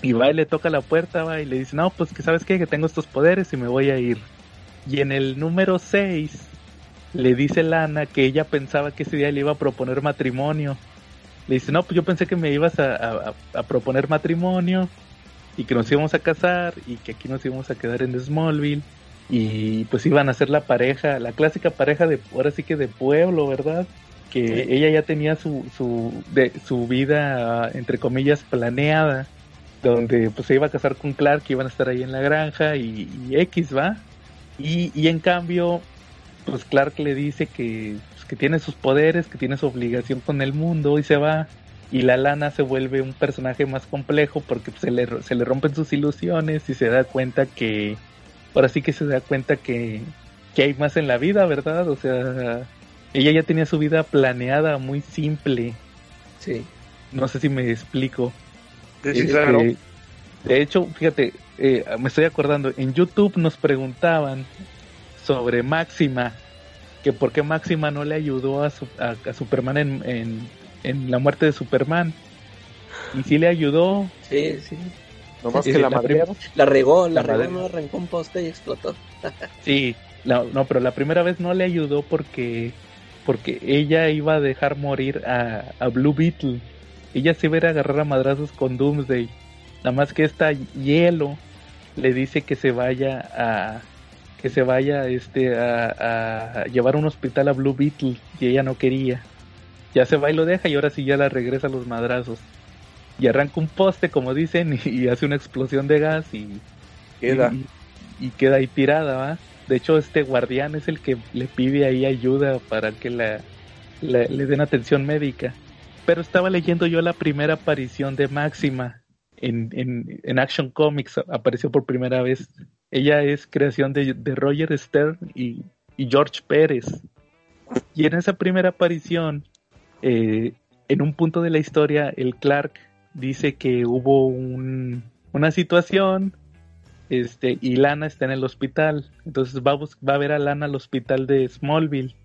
Y va y le toca la puerta, va y le dice, no, pues que sabes qué, que tengo estos poderes y me voy a ir. Y en el número 6 le dice Lana que ella pensaba que ese día le iba a proponer matrimonio. Le dice, no, pues yo pensé que me ibas a, a- a proponer matrimonio y que nos íbamos a casar y que aquí nos íbamos a quedar en Smallville y pues iban a ser la pareja, la clásica pareja de, ahora sí que de pueblo, ¿verdad? Que Sí. ella ya tenía su, su, de, su vida, entre comillas, planeada, donde pues se iba a casar con Clark, que iban a estar ahí en la granja y, y X, ¿va? Y, y en cambio, pues Clark le dice que, que tiene sus poderes, que tiene su obligación con el mundo y se va. Y la lana se vuelve un personaje más complejo porque se, le, se le rompen sus ilusiones y se da cuenta que, ahora sí que se da cuenta que, que hay más en la vida, ¿verdad? O sea, ella ya tenía su vida planeada muy simple. sí. No sé si me explico. Sí, Este, claro. De hecho, fíjate, eh, me estoy acordando, en YouTube nos preguntaban sobre Máxima, que por qué Máxima no le ayudó a, su- a- a Superman en, en, en la muerte de Superman. Y sí le ayudó, Sí, sí. Nomás sí, que la, la madre. La regó, la, La regó, no arrancó un poste y explotó. sí, la- no, pero la primera vez no le ayudó porque, porque ella iba a dejar morir a, a Blue Beetle. Ella se iba a ir a agarrar a madrazos con Doomsday. Nada más que esta hielo le dice que se vaya a que se vaya este a, a llevar a un hospital a Blue Beetle y ella no quería. Ya se va y lo deja y ahora sí ya la regresa a los madrazos. Y arranca un poste, como dicen, y, y hace una explosión de gas y Queda. y, y queda ahí tirada, ¿va? De hecho, este guardián es el que le pide ahí ayuda para que la, la- le den atención médica. Pero estaba leyendo yo la primera aparición de Máxima en, en, en Action Comics, apareció por primera vez. Ella es creación de, de Roger Stern y, George Pérez. Y en esa primera aparición, eh, en un punto de la historia, el Clark dice que hubo un, una situación este, y Lana está en el hospital. Entonces va a, va a ver a Lana al hospital de Smallville.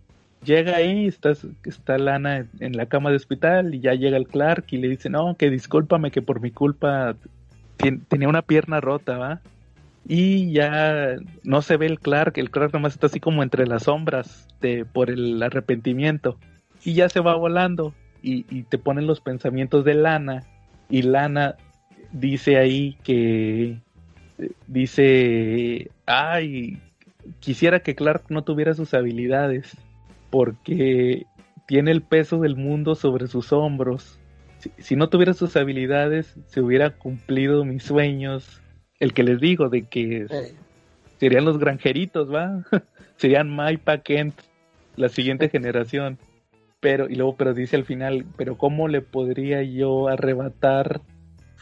Llega ahí, está, está Lana en, la cama de hospital y ya llega el Clark y le dice, no, que discúlpame que por mi culpa tenía una pierna rota, ¿va? Y ya no se ve el Clark, el Clark nomás está así como entre las sombras de, por el arrepentimiento. Y ya se va volando y, y te ponen los pensamientos de Lana y Lana dice ahí que dice, ay, quisiera que Clark no tuviera sus habilidades porque tiene el peso del mundo sobre sus hombros. Si, si no tuviera sus habilidades, se hubiera cumplido mis sueños. El que les digo de que Eh, serían los granjeritos, ¿va? serían Maipa Kent, la siguiente generación. Pero, y luego, pero dice al final, pero ¿cómo le podría yo arrebatar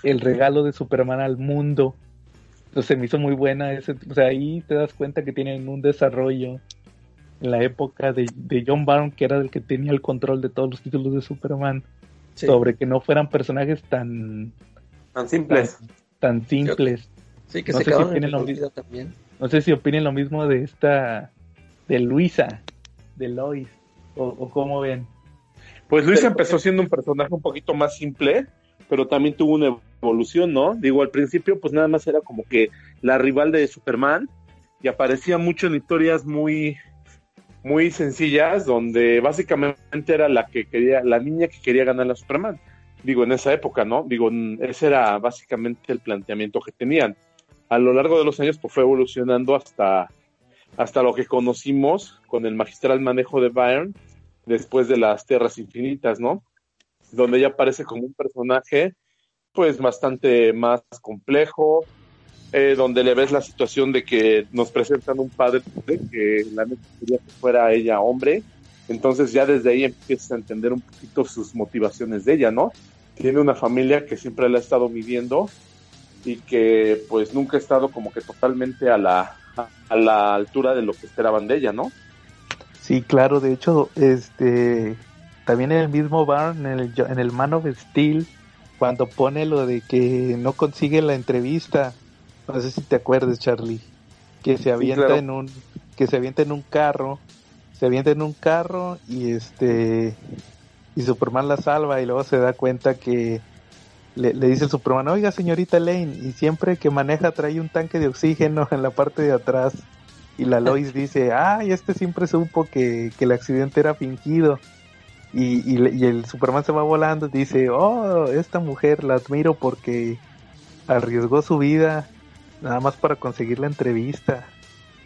el regalo de Superman al mundo? Entonces se me hizo muy buena ese, o sea, ahí te das cuenta que tienen un desarrollo en la época de, de John Byrne, que era el que tenía el control de todos los títulos de Superman, sí. sobre que no fueran personajes tan, Tan simples. tan simples. Sí, que no se sé si quedaron en el también. No sé si opinen lo mismo de esta, de Luisa, de Lois, o, o cómo ven. Pues Luisa Pero- empezó siendo un personaje un poquito más simple, pero también tuvo una evolución, ¿no? Digo, al principio pues nada más era como que la rival de Superman y aparecía mucho en historias muy muy sencillas, donde básicamente era la que quería, la niña que quería ganar a Superman. Digo, en esa época, ¿no? Digo, ese era básicamente el planteamiento que tenían. A lo largo de los años, pues fue evolucionando hasta, hasta lo que conocimos con el magistral manejo de Byrne después de las Tierras Infinitas, ¿no? Donde ella aparece como un personaje, pues bastante más complejo, eh, donde le ves la situación de que nos presentan un padre que la neta quería que fuera ella hombre, entonces ya desde ahí empiezas a entender un poquito sus motivaciones de ella, ¿no? Tiene una familia que siempre la ha estado midiendo y que pues nunca ha estado como que totalmente a la, a la altura de lo que esperaban de ella, ¿no? Sí, claro, de hecho, este, también en el mismo bar, en el, en el Man of Steel, cuando pone lo de que no consigue la entrevista no sé si te acuerdas, Charlie, que se avienta en un que se avienta en un carro, se avienta en un carro y este y Superman la salva y luego se da cuenta que le, dice el Superman, oiga señorita Lane, y siempre que maneja trae un tanque de oxígeno en la parte de atrás. Y la Lois dice, ay, este siempre supo que, que el accidente era fingido. Y, y, y, el Superman se va volando dice, oh, esta mujer la admiro porque arriesgó su vida nada más para conseguir la entrevista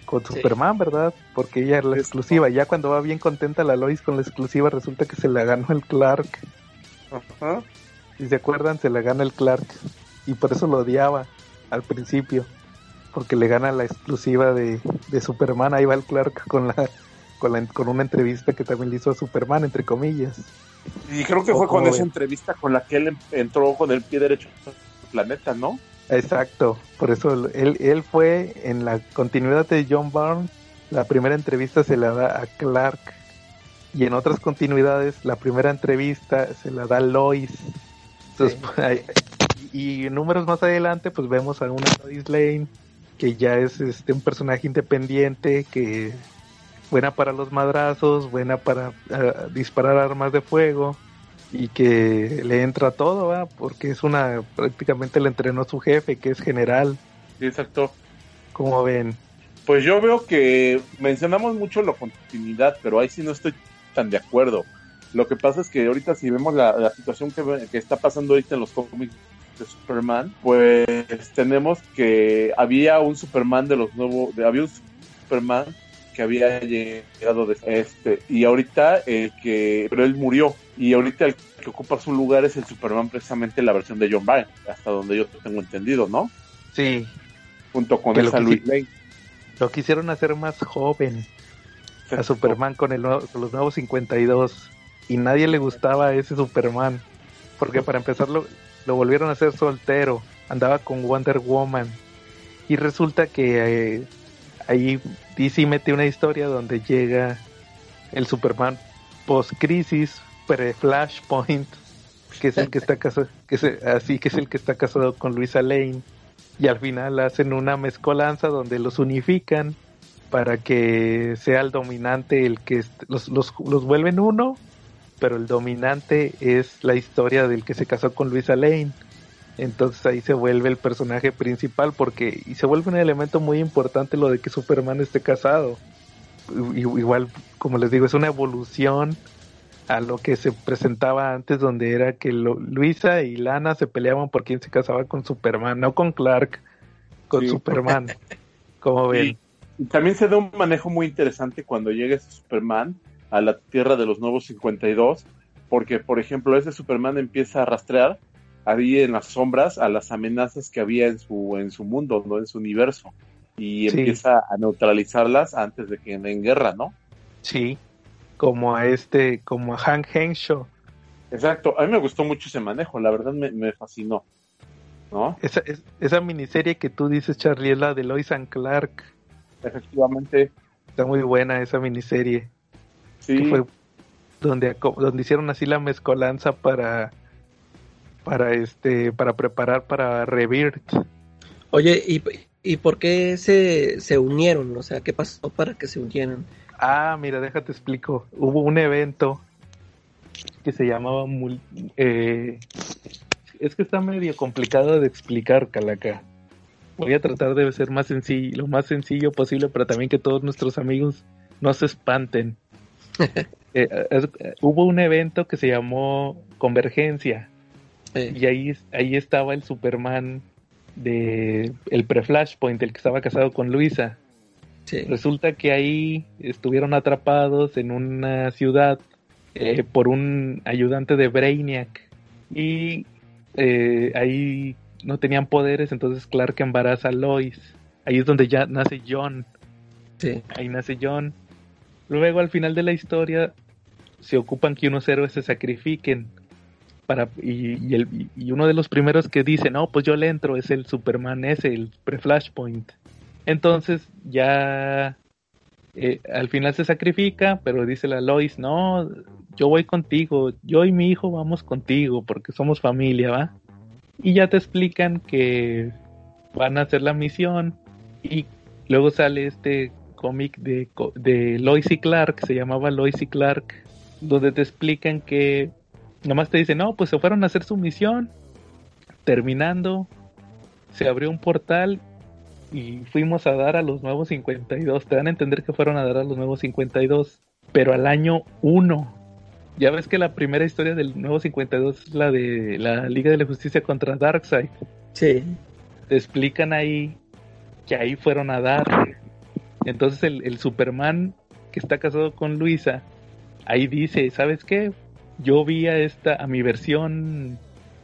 con Superman, ¿verdad? Porque ella es la exclusiva. Ya cuando va bien contenta la Lois con la exclusiva, resulta que se la ganó el Clark. Ajá. Si se acuerdan, se la gana el Clark. Y por eso lo odiaba al principio. Porque le gana la exclusiva de, Superman. Ahí va el Clark con la, con con una entrevista que también le hizo a Superman, entre comillas. Y creo que fue con esa entrevista con la que él entró con el pie derecho al planeta, ¿no? Exacto, por eso él, él fue en la continuidad de John Barnes, la primera entrevista se la da a Clark y en otras continuidades la primera entrevista se la da a Lois. Entonces, y, números más adelante pues vemos a una Lois Lane que ya es este un personaje independiente que buena para los madrazos, buena para eh, disparar armas de fuego y que le entra todo, ¿va? porque es una, prácticamente le entrenó su jefe, que es general. exacto. ¿Cómo ven? Pues yo veo que mencionamos mucho la continuidad, pero ahí sí no estoy tan de acuerdo. Lo que pasa es que ahorita si vemos la, situación que, que, está pasando ahorita en los cómics de Superman, pues tenemos que había un Superman de los nuevos, de, había un Superman que había llegado de este y ahorita el que pero él murió y ahorita el que ocupa su lugar es el Superman precisamente la versión de John Byrne hasta donde yo tengo entendido no sí. Junto con esa Luis Lane. lo quisieron hacer más joven a Superman con el con los nuevos 52 y nadie le gustaba a ese Superman porque para empezar lo, lo volvieron a hacer soltero andaba con Wonder Woman y resulta que eh, ahí DC mete una historia donde llega el Superman post-crisis, pre-Flashpoint, que es el que está casado, que así que es el que está casado con Luisa Lane, y al final hacen una mezcolanza donde los unifican para que sea el dominante el que los, los, los vuelven uno, pero el dominante es la historia del que se casó con Luisa Lane entonces ahí se vuelve el personaje principal porque y se vuelve un elemento muy importante lo de que Superman esté casado. Igual, como les digo, es una evolución a lo que se presentaba antes donde era que Luisa y Lana se peleaban por quién se casaba con Superman, no con Clark, con Superman. Como ven. Y, también se da un manejo muy interesante cuando llega ese Superman a la Tierra de los Nuevos 52, porque por ejemplo ese Superman empieza a rastrear había en las sombras a las amenazas que había en su, en su mundo, ¿no? En su universo. Y empieza a neutralizarlas antes de que en guerra, ¿no? Sí, como a este, como a Hank Henshaw. Exacto, a mí me gustó mucho ese manejo, la verdad me, fascinó. ¿no? Esa, esa miniserie que tú dices, Charlie, es la de Lois and Clark. Efectivamente. Está muy buena esa miniserie. Sí. fue donde, donde hicieron así la mezcolanza para para este para preparar para Rebirth. Oye, ¿y, y por qué se, se unieron? O sea, ¿qué pasó para que se unieran? Ah, mira, déjate explico. Hubo un evento que se llamaba eh, es que está medio complicado de explicar, Calaca. Voy a tratar de ser más sencillo, lo más sencillo posible para también que todos nuestros amigos no se espanten. Eh, eh, hubo un evento que se llamó Convergencia. Y ahí, ahí estaba el Superman de el pre-Flashpoint, el que estaba casado con Luisa. Resulta que ahí estuvieron atrapados en una ciudad eh, por un ayudante de Brainiac. Y ahí no tenían poderes, entonces Clark embaraza a Lois. Ahí es donde ya nace John. Ahí nace John. Luego al final de la historia se ocupan que unos héroes se sacrifiquen para y, el, y uno de los primeros que dice, no, pues yo le entro, es el Superman ese, el pre-Flashpoint. Entonces ya eh, al final se sacrifica, pero dice la Lois, no, yo voy contigo, yo y mi hijo vamos contigo porque somos familia, ¿va? Y ya te explican que van a hacer la misión y luego sale este cómic de, de Lois y Clark, se llamaba Lois y Clark, donde te explican que nomás te dicen, no, pues se fueron a hacer su misión, terminando, se abrió un portal y fuimos a dar a los nuevos 52. Te dan a entender que fueron a dar a los nuevos 52, pero al año 1. Ya ves que la primera historia del nuevo 52 es la de la Liga de la Justicia contra Darkseid. Sí. Te explican ahí que ahí fueron a dar. Entonces el, Superman que está casado con Luisa, ahí dice, ¿sabes qué? Yo vi a esta, a mi versión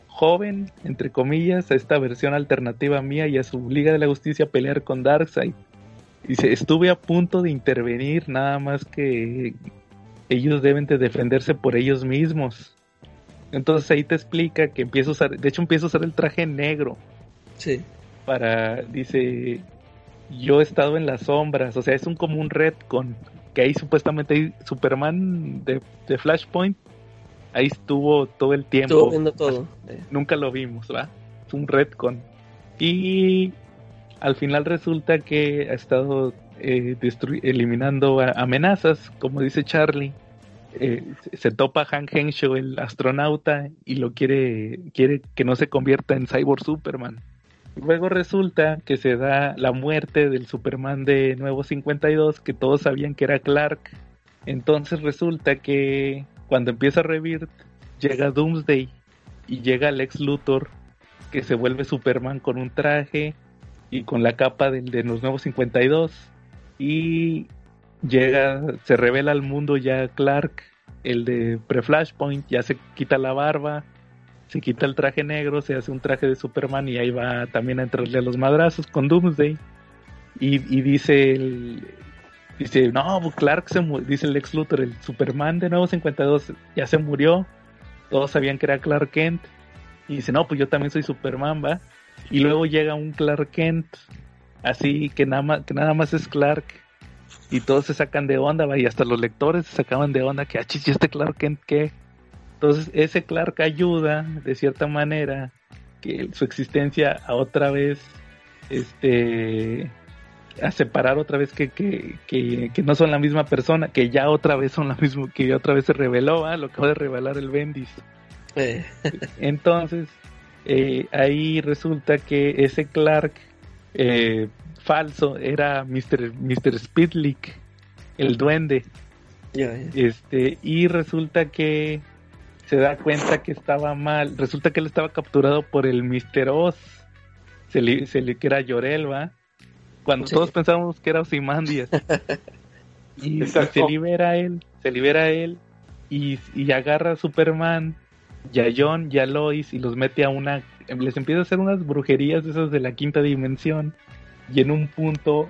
joven, entre comillas, a esta versión alternativa mía y a su Liga de la Justicia pelear con Darkseid. Dice, estuve a punto de intervenir, nada más que ellos deben de defenderse por ellos mismos. Entonces ahí te explica que empieza a usar, de hecho empieza a usar el traje negro. Sí. Para, dice, yo he estado en las sombras, o sea, es un como un con que ahí supuestamente hay Superman de, Flashpoint, ahí estuvo todo el tiempo. Estuvo viendo todo. Nunca lo vimos, ¿va? Es un con Y al final resulta que ha estado eh, eliminando amenazas, como dice Charlie. Eh, se topa Hank Henshaw, el astronauta, y lo quiere, quiere que no se convierta en Cyborg Superman. Luego resulta que se da la muerte del Superman de Nuevo 52, que todos sabían que era Clark. Entonces resulta que cuando empieza a revivir, llega Doomsday y llega Lex Luthor, que se vuelve Superman con un traje y con la capa del de los Nuevos 52. Y llega, se revela al mundo ya Clark, el de Pre-Flashpoint, ya se quita la barba, se quita el traje negro, se hace un traje de Superman y ahí va también a entrarle a los madrazos con Doomsday. Y, dice el, dice, no, pues Clark se dice el ex Luthor, el Superman de nuevo 52 ya se murió. Todos sabían que era Clark Kent. Y dice, no, pues yo también soy Superman, va. Y luego llega un Clark Kent, así que nada más, que nada más es Clark. Y todos se sacan de onda, va. Y hasta los lectores se sacaban de onda, que, ah, este Clark Kent, ¿qué? Entonces ese Clark ayuda de cierta manera que su existencia a otra vez, este, a separar otra vez que, que, que, no son la misma persona, que ya otra vez son la misma, que otra vez se reveló, lo acaba de revelar el Bendis. Eh. Entonces, eh, ahí resulta que ese Clark eh, falso era Mr. Mr. Speedlick, el duende. Este, y resulta que se da cuenta que estaba mal. Resulta que él estaba capturado por el Mister Oz. Se le, se le que era Llorel, ¿va? Cuando todos pensábamos que era Ozymandias. y, se libera él, se libera él y, y agarra a Superman y a John y a Lois y los mete a una... Les empieza a hacer unas brujerías de esas de la quinta dimensión y en un punto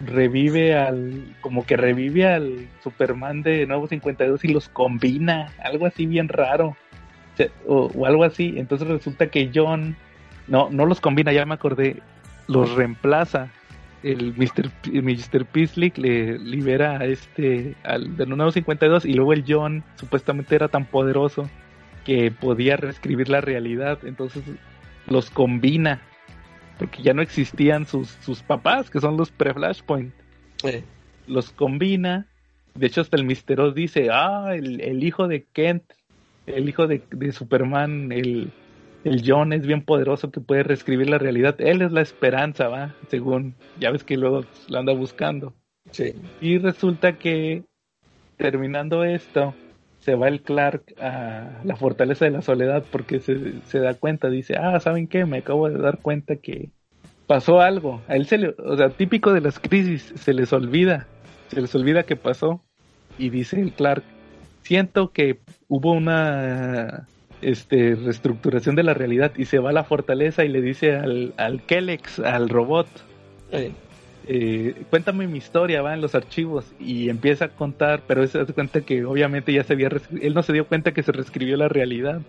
revive al, como que revive al Superman de Nuevo 52 y los combina, algo así bien raro, o, algo así. Entonces resulta que John, no, no los combina, ya me acordé, los reemplaza. El Mr. Mr. le libera a este, al de Nuevo 52 y luego el John supuestamente era tan poderoso que podía reescribir la realidad, entonces los combina porque ya no existían sus, sus papás, que son los pre-Flashpoint. Los combina. De hecho, hasta el Misteros dice, ah, el, hijo de Kent, el hijo de, Superman, el, el John es bien poderoso que puede reescribir la realidad. Él es la esperanza, va, según, ya ves que luego lo anda buscando. Sí. Y resulta que terminando esto, se va el Clark a la fortaleza de la soledad porque se, se da cuenta, dice, ah, ¿saben qué? Me acabo de dar cuenta que pasó algo. A él se le, o sea, típico de las crisis, se les olvida, se les olvida que pasó. Y dice el Clark, siento que hubo una este, reestructuración de la realidad y se va a la fortaleza y le dice al, al Kelex, al robot, cuéntame mi historia, va en los archivos y empieza a contar, pero se da cuenta que obviamente ya se había, él no se dio cuenta que se reescribió la realidad.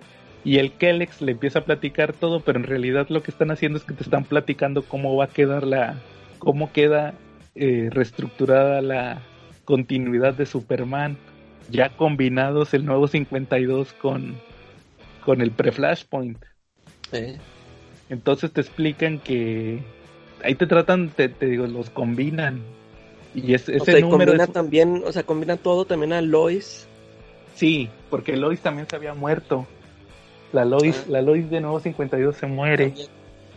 Y el Kelex le empieza a platicar todo, pero en realidad lo que están haciendo es que te están platicando cómo va a quedar la, cómo queda eh, reestructurada la continuidad de Superman, ya combinados el nuevo 52 con, con el pre-Flashpoint. Entonces te explican que ahí te tratan, te, digo, los combinan. Y es, ese o sea, número combina también, o sea, combina todo también a Lois. Sí, porque Lois también se había muerto. La Lois, ah. la Lois de nuevo 52 se muere.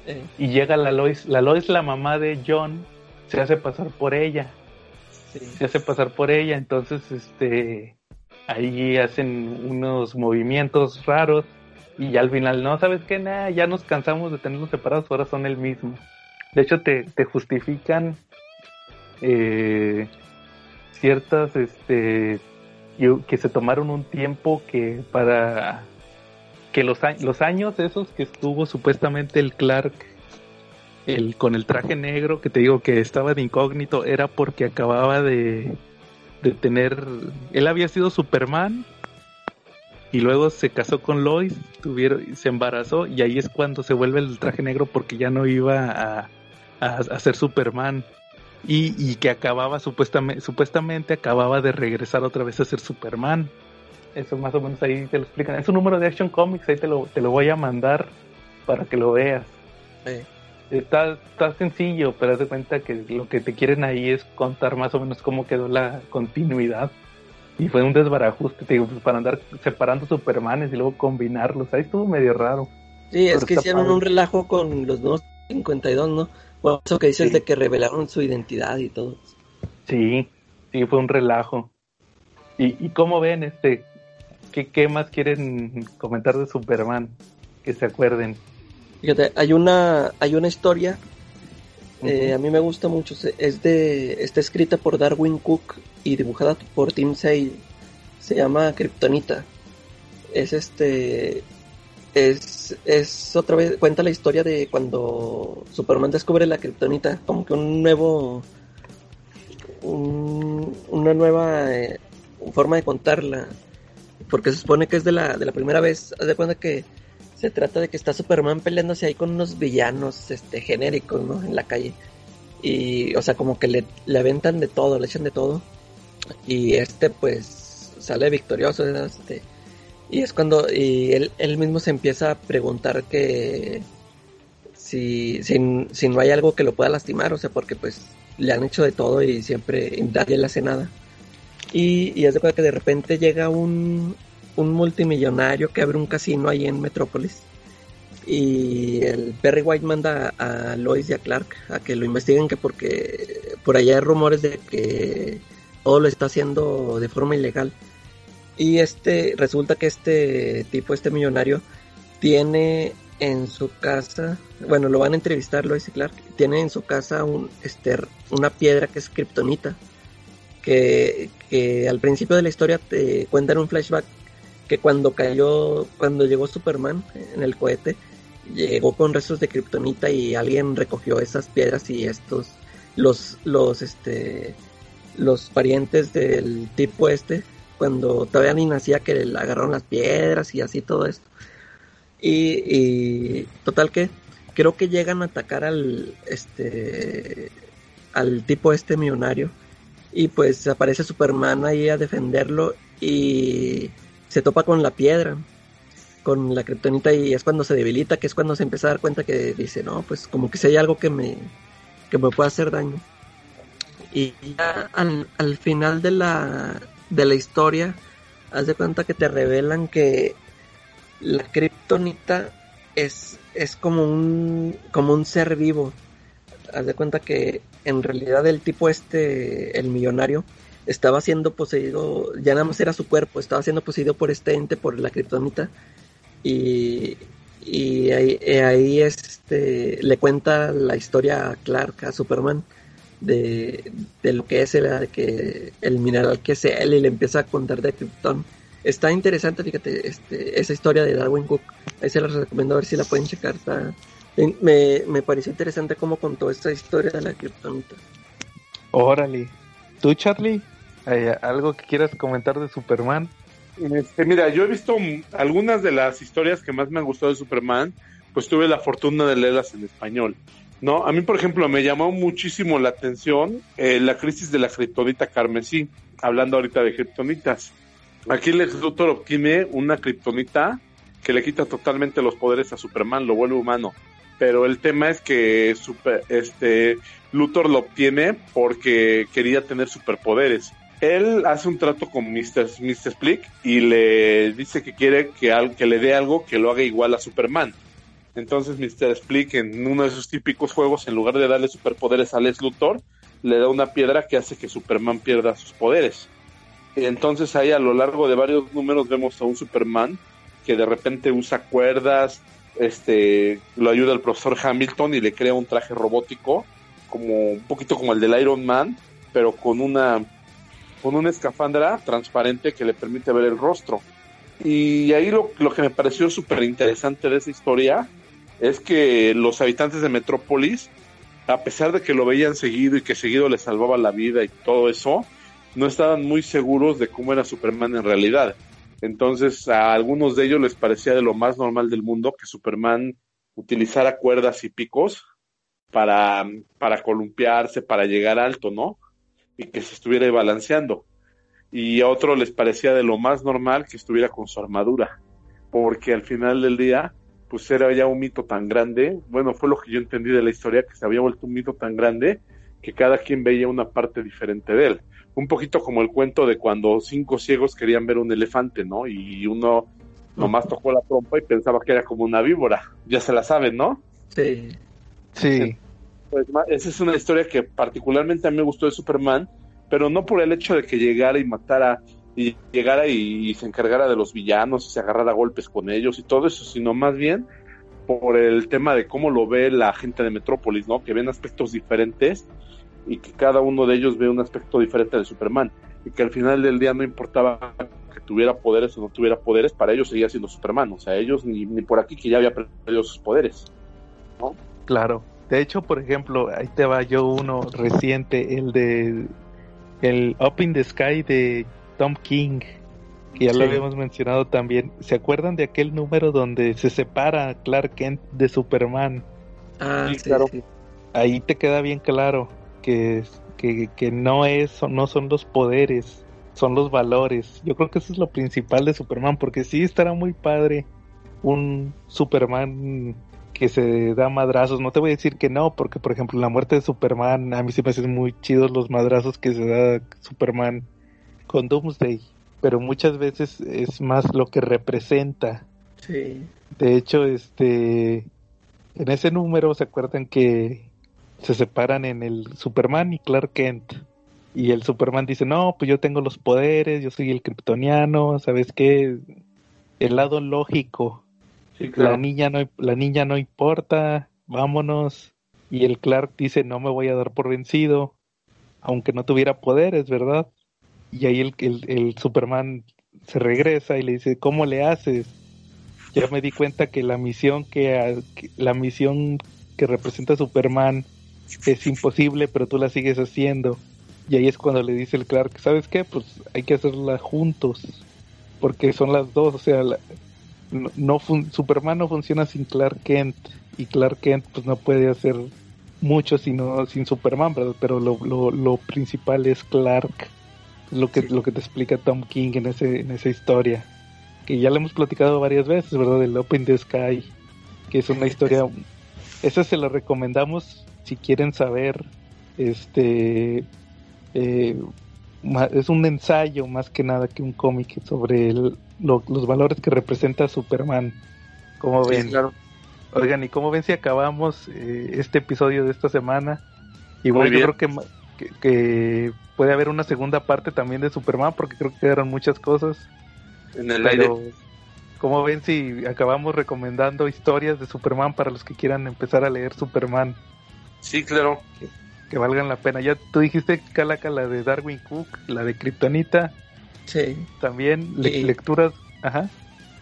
Eh. Y llega la Lois, la Lois, la mamá de John, se hace pasar por ella. Se hace pasar por ella, entonces este ahí hacen unos movimientos raros y al final, no, ¿sabes qué? Nah, ya nos cansamos de tenerlos separados, ahora son el mismo. De hecho, te, justifican eh, ciertas, este, que se tomaron un tiempo que para que los, los años esos que estuvo supuestamente el Clark el, con el traje negro que te digo que estaba de incógnito era porque acababa de, de tener, él había sido Superman y luego se casó con Lois, tuvieron, se embarazó y ahí es cuando se vuelve el traje negro porque ya no iba a, a, ser Superman y, que acababa supuestamente, supuestamente acababa de regresar otra vez a ser Superman. Eso más o menos ahí te lo explican. Es un número de Action Comics, ahí te lo, te lo voy a mandar para que lo veas. Está, está sencillo, pero haz de cuenta que lo que te quieren ahí es contar más o menos cómo quedó la continuidad. Y fue un desbarajuste, te digo, pues, para andar separando Supermanes y luego combinarlos. Ahí estuvo medio raro. Sí, es que hicieron un relajo con los nuevos 52, ¿no? Bueno, eso que dices de que revelaron su identidad y todo. Sí, sí, fue un relajo. ¿Y, y cómo ven este? ¿qué, ¿Qué más quieren comentar de Superman? Que se acuerden. Fíjate, hay una, hay una historia, eh, a mí me gusta mucho, es de, está escrita por Darwin Cook y dibujada por Tim Sale, se llama Kryptonita. Es este, es, es otra vez, cuenta la historia de cuando Superman descubre la kriptonita, como que un nuevo, una nueva eh, forma de contarla, porque se supone que es de la, de la primera vez, haz de cuenta que se trata de que está Superman peleándose ahí con unos villanos este, genéricos, ¿no? En la calle. Y, o sea, como que le, le aventan de todo, le echan de todo. Y este, pues, sale victorioso. Este, y es cuando y él, él mismo se empieza a preguntar que si, si, no hay algo que lo pueda lastimar, o sea, porque pues le han hecho de todo y siempre nadie le hace nada. Y, es de que de repente llega un, un multimillonario que abre un casino ahí en Metrópolis. Y el Perry White manda a, Lois y a Clark a que lo investiguen, que porque por allá hay rumores de que todo lo está haciendo de forma ilegal. Y este, resulta que este tipo, este millonario, tiene en su casa, bueno, lo van a entrevistar, lo dice Clark, tiene en su casa un, este, una piedra que es kriptonita, que, que al principio de la historia te cuentan un flashback que cuando cayó, cuando llegó Superman en el cohete, llegó con restos de kriptonita y alguien recogió esas piedras y estos, los, los, este, los parientes del tipo este, cuando todavía ni nacía que le agarraron las piedras y así todo esto. Y, total que creo que llegan a atacar al este al tipo este millonario y pues aparece Superman ahí a defenderlo y se topa con la piedra con la kriptonita y es cuando se debilita que es cuando se empieza a dar cuenta que dice no pues como que si hay algo que me que me puede hacer daño y ya al, al final de la de la historia, haz de cuenta que te revelan que la kriptonita es, es como un como un ser vivo. Haz de cuenta que en realidad el tipo este, el millonario, estaba siendo poseído, ya nada más era su cuerpo, estaba siendo poseído por este ente, por la kriptonita. Y, y ahí, ahí, este, le cuenta la historia a Clark, a Superman, de, lo que es el, que, el mineral que es él y le empieza a contar de Krypton. Está interesante, fíjate, este, esa historia de Darwin Cook. Ahí se las recomiendo a ver si la pueden checar. me, me pareció interesante cómo contó esta historia de la Kryptonita. Órale. ¿Tú, Charlie? ¿Algo que quieras comentar de Superman? Este, mira, yo he visto algunas de las historias que más me han gustado de Superman, pues tuve la fortuna de leerlas en español. No, a mí, por ejemplo, me llamó muchísimo la atención eh, la crisis de la kriptonita carmesí, hablando ahorita de kriptonitas. Aquí Luthor obtiene una kriptonita que le quita totalmente los poderes a Superman, lo vuelve humano. Pero el tema es que super, este Luthor lo obtiene porque quería tener superpoderes él hace un trato con Mr. Mr. Split y le dice que quiere que, que le dé algo que lo haga igual a Superman. Entonces Mr. Split en uno de sus típicos juegos, en lugar de darle superpoderes a Les Luthor, le da una piedra que hace que Superman pierda sus poderes. Y entonces ahí a lo largo de varios números vemos a un Superman que de repente usa cuerdas, este, lo ayuda el profesor Hamilton y le crea un traje robótico, como un poquito como el del Iron Man, pero con una con una escafandra transparente que le permite ver el rostro. Y ahí lo, que me pareció súper interesante de esa historia es que los habitantes de Metrópolis, a pesar de que lo veían seguido y que seguido le salvaba la vida y todo eso, no estaban muy seguros de cómo era Superman en realidad. Entonces a algunos de ellos les parecía de lo más normal del mundo que Superman utilizara cuerdas y picos para, para columpiarse, para llegar alto, ¿no? y que se estuviera balanceando. Y a otro les parecía de lo más normal que estuviera con su armadura, porque al final del día, pues era ya un mito tan grande, bueno, fue lo que yo entendí de la historia, que se había vuelto un mito tan grande que cada quien veía una parte diferente de él. Un poquito como el cuento de cuando cinco ciegos querían ver un elefante, ¿no? Y uno nomás tocó la trompa y pensaba que era como una víbora. Ya se la saben, ¿no? Sí. Sí. Pues, esa es una historia que particularmente a mí me gustó de Superman, pero no por el hecho de que llegara y matara y llegara y, se encargara de los villanos y se agarrara a golpes con ellos y todo eso, sino más bien por el tema de cómo lo ve la gente de Metrópolis, ¿no? Que ven aspectos diferentes y que cada uno de ellos ve un aspecto diferente de Superman y que al final del día no importaba que tuviera poderes o no tuviera poderes, para ellos seguía siendo Superman, o sea, ellos ni, ni por aquí que ya había perdido sus poderes, ¿no? Claro. De hecho, por ejemplo, ahí te va yo uno reciente, el de el Up in the Sky de Tom King, que ya lo habíamos mencionado también. ¿Se acuerdan de aquel número donde se separa Clark Kent de Superman? Ah, sí, claro. Ahí te queda bien claro que, que, que no es, no son los poderes, son los valores. Yo creo que eso es lo principal de Superman, porque sí estará muy padre un Superman que se da madrazos. No te voy a decir que no, porque por ejemplo la muerte de Superman, a mí sí me hacen muy chidos los madrazos que se da Superman con Doomsday. Pero muchas veces es más lo que representa. Sí. De hecho, este, en ese número se acuerdan que se separan en el Superman y Clark Kent. Y el Superman dice, no, pues yo tengo los poderes, yo soy el kryptoniano, ¿sabes qué? El lado lógico la niña no la niña no importa, vámonos. Y el Clark dice, "No me voy a dar por vencido." Aunque no tuviera poderes, ¿verdad? Y ahí el, el, Superman se regresa y le dice, "¿Cómo le haces?" Ya me di cuenta que la misión que, la misión que representa Superman es imposible, pero tú la sigues haciendo. Y ahí es cuando le dice el Clark, ¿sabes qué? Pues hay que hacerla juntos, porque son las dos, o sea, la, no, Superman no funciona sin Clark Kent y Clark Kent pues no puede hacer mucho sino sin Superman, pero lo, lo, principal es Clark, lo que, lo que te explica Tom King en, ese, en esa historia, que ya le hemos platicado varias veces, ¿verdad? Del Open the Sky, que es una historia, esa se la recomendamos si quieren saber, este, eh, es un ensayo más que nada que un cómic sobre los valores que representa Superman. Como ven? Claro. Oigan, ¿y cómo ven si acabamos eh, este episodio de esta semana Igual yo creo que, que, que puede haber una segunda parte también de Superman porque creo que quedaron muchas cosas. En el aire. Pero, ¿cómo ven si acabamos recomendando historias de Superman para los que quieran empezar a leer Superman? Sí, claro. Que valgan la pena. Ya tú dijiste, Calaca, la de Darwin Cook, la de Kryptonita, Sí. también le- Y- lecturas. Ajá.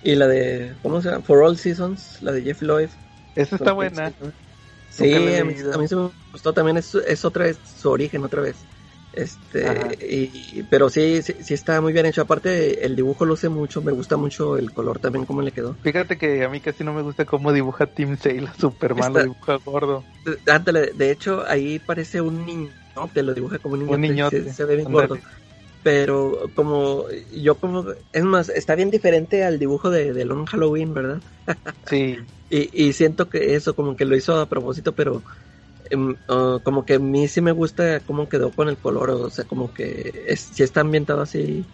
Y la de, ¿cómo se llama? For All Seasons, la de Jeff Lloyd. Esa está buena. Sí, a mí, a mí se me gustó también, es, es otra vez su origen, otra vez. Este, y, pero sí, sí, sí está muy bien hecho. Aparte, el dibujo luce mucho, me gusta mucho el color también, cómo le quedó. Fíjate que a mí casi no me gusta cómo dibuja Tim Sale Superman, Está- lo dibuja gordo. Ándale, de hecho, ahí parece un niño, te lo dibuja como un niño. Un niñote, Se, se ve bien ándale. gordo. Pero como yo como es más, está bien diferente al dibujo de, de Long Halloween, ¿verdad? Sí, Y, y siento que eso como que lo hizo a propósito, pero em, ah, como que a mí sí me gusta cómo quedó con el color, o sea, como que es, sí está ambientado así.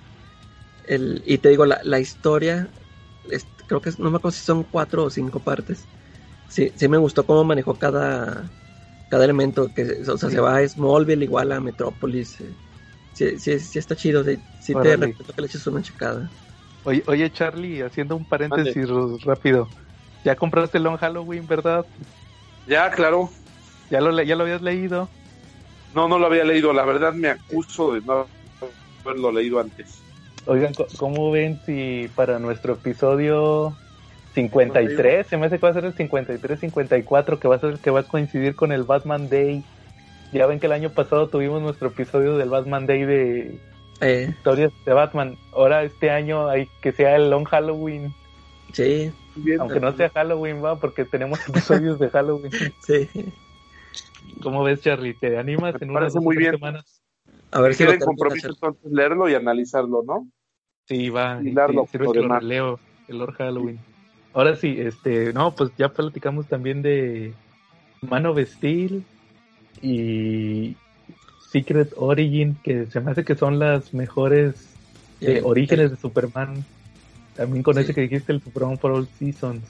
El, y te digo, la, la historia, es- creo que es- no me acuerdo si son cuatro o cinco partes. Sí, sí me gustó cómo manejó cada, cada elemento, que o sea, se va a Smallville igual a Metrópolis. eh. Sí, sí, sí está chido, sí, sí te recomiendo que le eches una checada. Oye, oye, Charlie, haciendo un paréntesis r- rápido. Ya compraste Long Halloween, ¿verdad? Ya, claro. Ya lo, le- ya lo habías leído. No, no lo había leído. La verdad me acuso de no haberlo leído antes. Oigan, ¿cómo ven si para nuestro episodio 53, se me hace que va a ser el 53, 54, que va a ser el que va a coincidir con el Batman Day? Ya ven que el año pasado tuvimos nuestro episodio del Batman Day de Eh, historias de Batman. Ahora este año hay que sea el Long Halloween, sí, Bien. aunque no sea Halloween, va, porque tenemos episodios de Halloween. sí. ¿Cómo ves, Charlie? ¿Te animas Me en unas dos muy bien. semanas? A ver si compromiso entonces leerlo y analizarlo, ¿no? Sí, va. Y y darlo sí, que lo releo, el Lord Halloween. Ahora sí, este, no, pues ya platicamos también de Man of Steel y Secret Origin, que se me hace que son las mejores eh, Eh, orígenes de Superman. También con Sí. ese que dijiste, el Superman for All Seasons.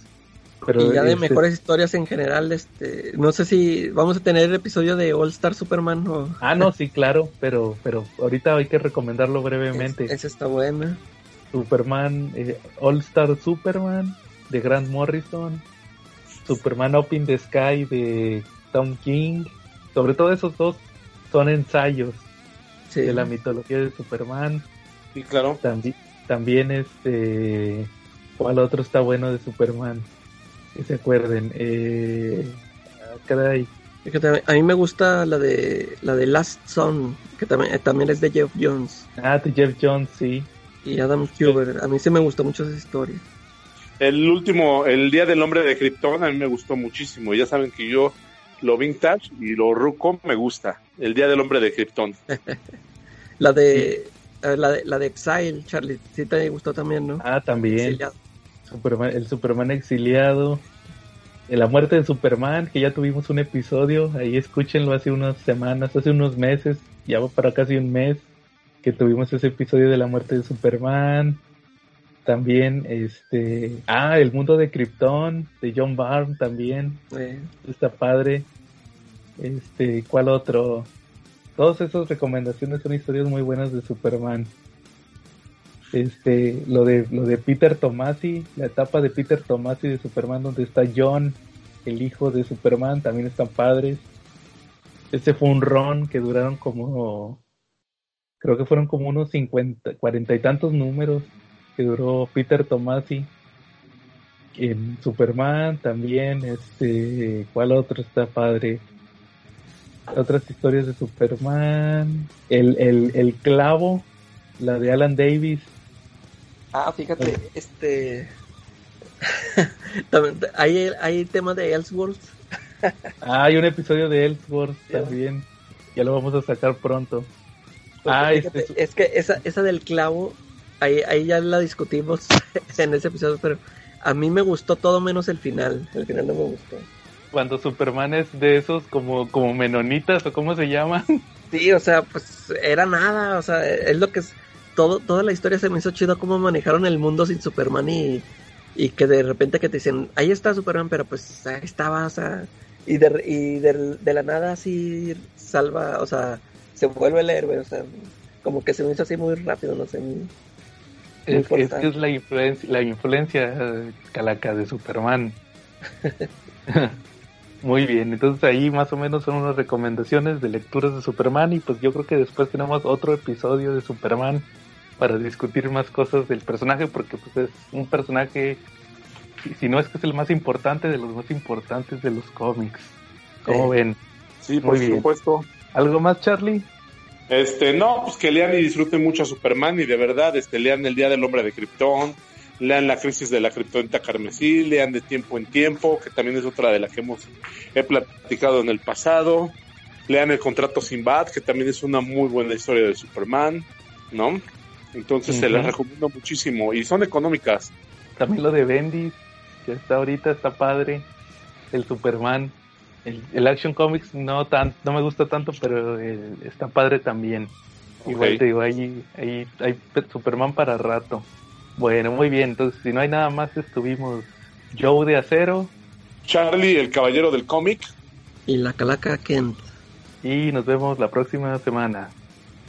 Pero y ya de este, mejores historias en general, este, no sé si vamos a tener el episodio de All Star Superman o Ah, no, sí, claro, pero, pero ahorita hay que recomendarlo brevemente. Es- esa está buena. Superman, eh, All Star Superman de Grant Morrison, Superman Up in the Sky de Tom King, sobre todo esos dos son ensayos Sí. de la mitología de Superman. Sí, claro. También, también este, ¿cuál otro está bueno de Superman? Que se acuerden. Eh, ah, caray. A mí me gusta la de la de Last Son, que también, eh, también es de Jeff Jones Ah, de Jeff Jones, sí. y Adam Huber. A mí sí me gustó mucho esa historia. El último, el Día del Hombre de Krypton, a mí me gustó muchísimo. Ya saben que yo lo vintage y lo ruco me gusta. El Día del Hombre de Krypton. La de la de, la de Exile, Charlie, sí te gustó también, ¿no? Ah, también. Exiliado. Superman, el Superman exiliado, la muerte de Superman, que ya tuvimos un episodio, ahí escúchenlo hace unas semanas, hace unos meses, ya va para casi un mes que tuvimos ese episodio de la muerte de Superman. También, este, ah, el mundo de Krypton, de John Byrne también, Eh, está padre. Este, ¿cuál otro? Todas esas recomendaciones son historias muy buenas de Superman. Este, lo de lo de Peter Tomasi, la etapa de Peter Tomasi de Superman donde está John, el hijo de Superman, también están padres. Ese fue un ron que duraron como creo que fueron como unos 50, cuarenta y tantos números que duró Peter Tomasi en Superman también, este, ¿cuál otro está padre? Otras historias de Superman, el, el, el clavo, la de Alan Davis, Ah, fíjate, este también hay hay tema de Ellsworth. ah, hay un episodio de Ellsworth también, ya lo vamos a sacar pronto. Porque Ah, fíjate, este es que esa, esa del clavo, ahí, ahí ya la discutimos en ese episodio, pero a mí me gustó todo menos el final. El final no me gustó. Cuando Superman es de esos como, como menonitas o cómo se llaman. Sí, o sea, pues era nada, o sea, es lo que es. Todo, toda la historia se me hizo chido cómo manejaron el mundo sin Superman y, y que de repente que te dicen, ahí está Superman, pero pues ahí estaba, o sea, y, de, y de, de la nada así salva, o sea, se vuelve el héroe, o sea, como que se me hizo así muy rápido, no sé. Muy, es, es, que es la influencia, la influencia calaca de Superman. Muy bien, entonces ahí más o menos son unas recomendaciones de lecturas de Superman y pues yo creo que después tenemos otro episodio de Superman para discutir más cosas del personaje porque pues es un personaje, si, no es que es el más importante de los más importantes de los cómics. ¿Cómo ven? Sí, por supuesto. ¿Algo más, Charlie? Este, no, pues que lean y disfruten mucho a Superman y de verdad, este, lean El Día del Hombre de Krypton, lean La Crisis de la Kryptonita Carmesí, lean De Tiempo en Tiempo, que también es otra de las que hemos he platicado en el pasado, lean El Contrato Sin Bad, que también es una muy buena historia de Superman, ¿no? Entonces se las recomiendo muchísimo y son económicas. También lo de Bendy, que está ahorita, está padre, el Superman. El, Action Comics no tan, no me gusta tanto, pero está padre también. Igual te digo, ahí, ahí hay Superman para rato. Bueno, muy bien. Entonces, si no hay nada más, estuvimos Joe de Acero. Charlie, el caballero del cómic. Y la calaca Kent. Y nos vemos la próxima semana.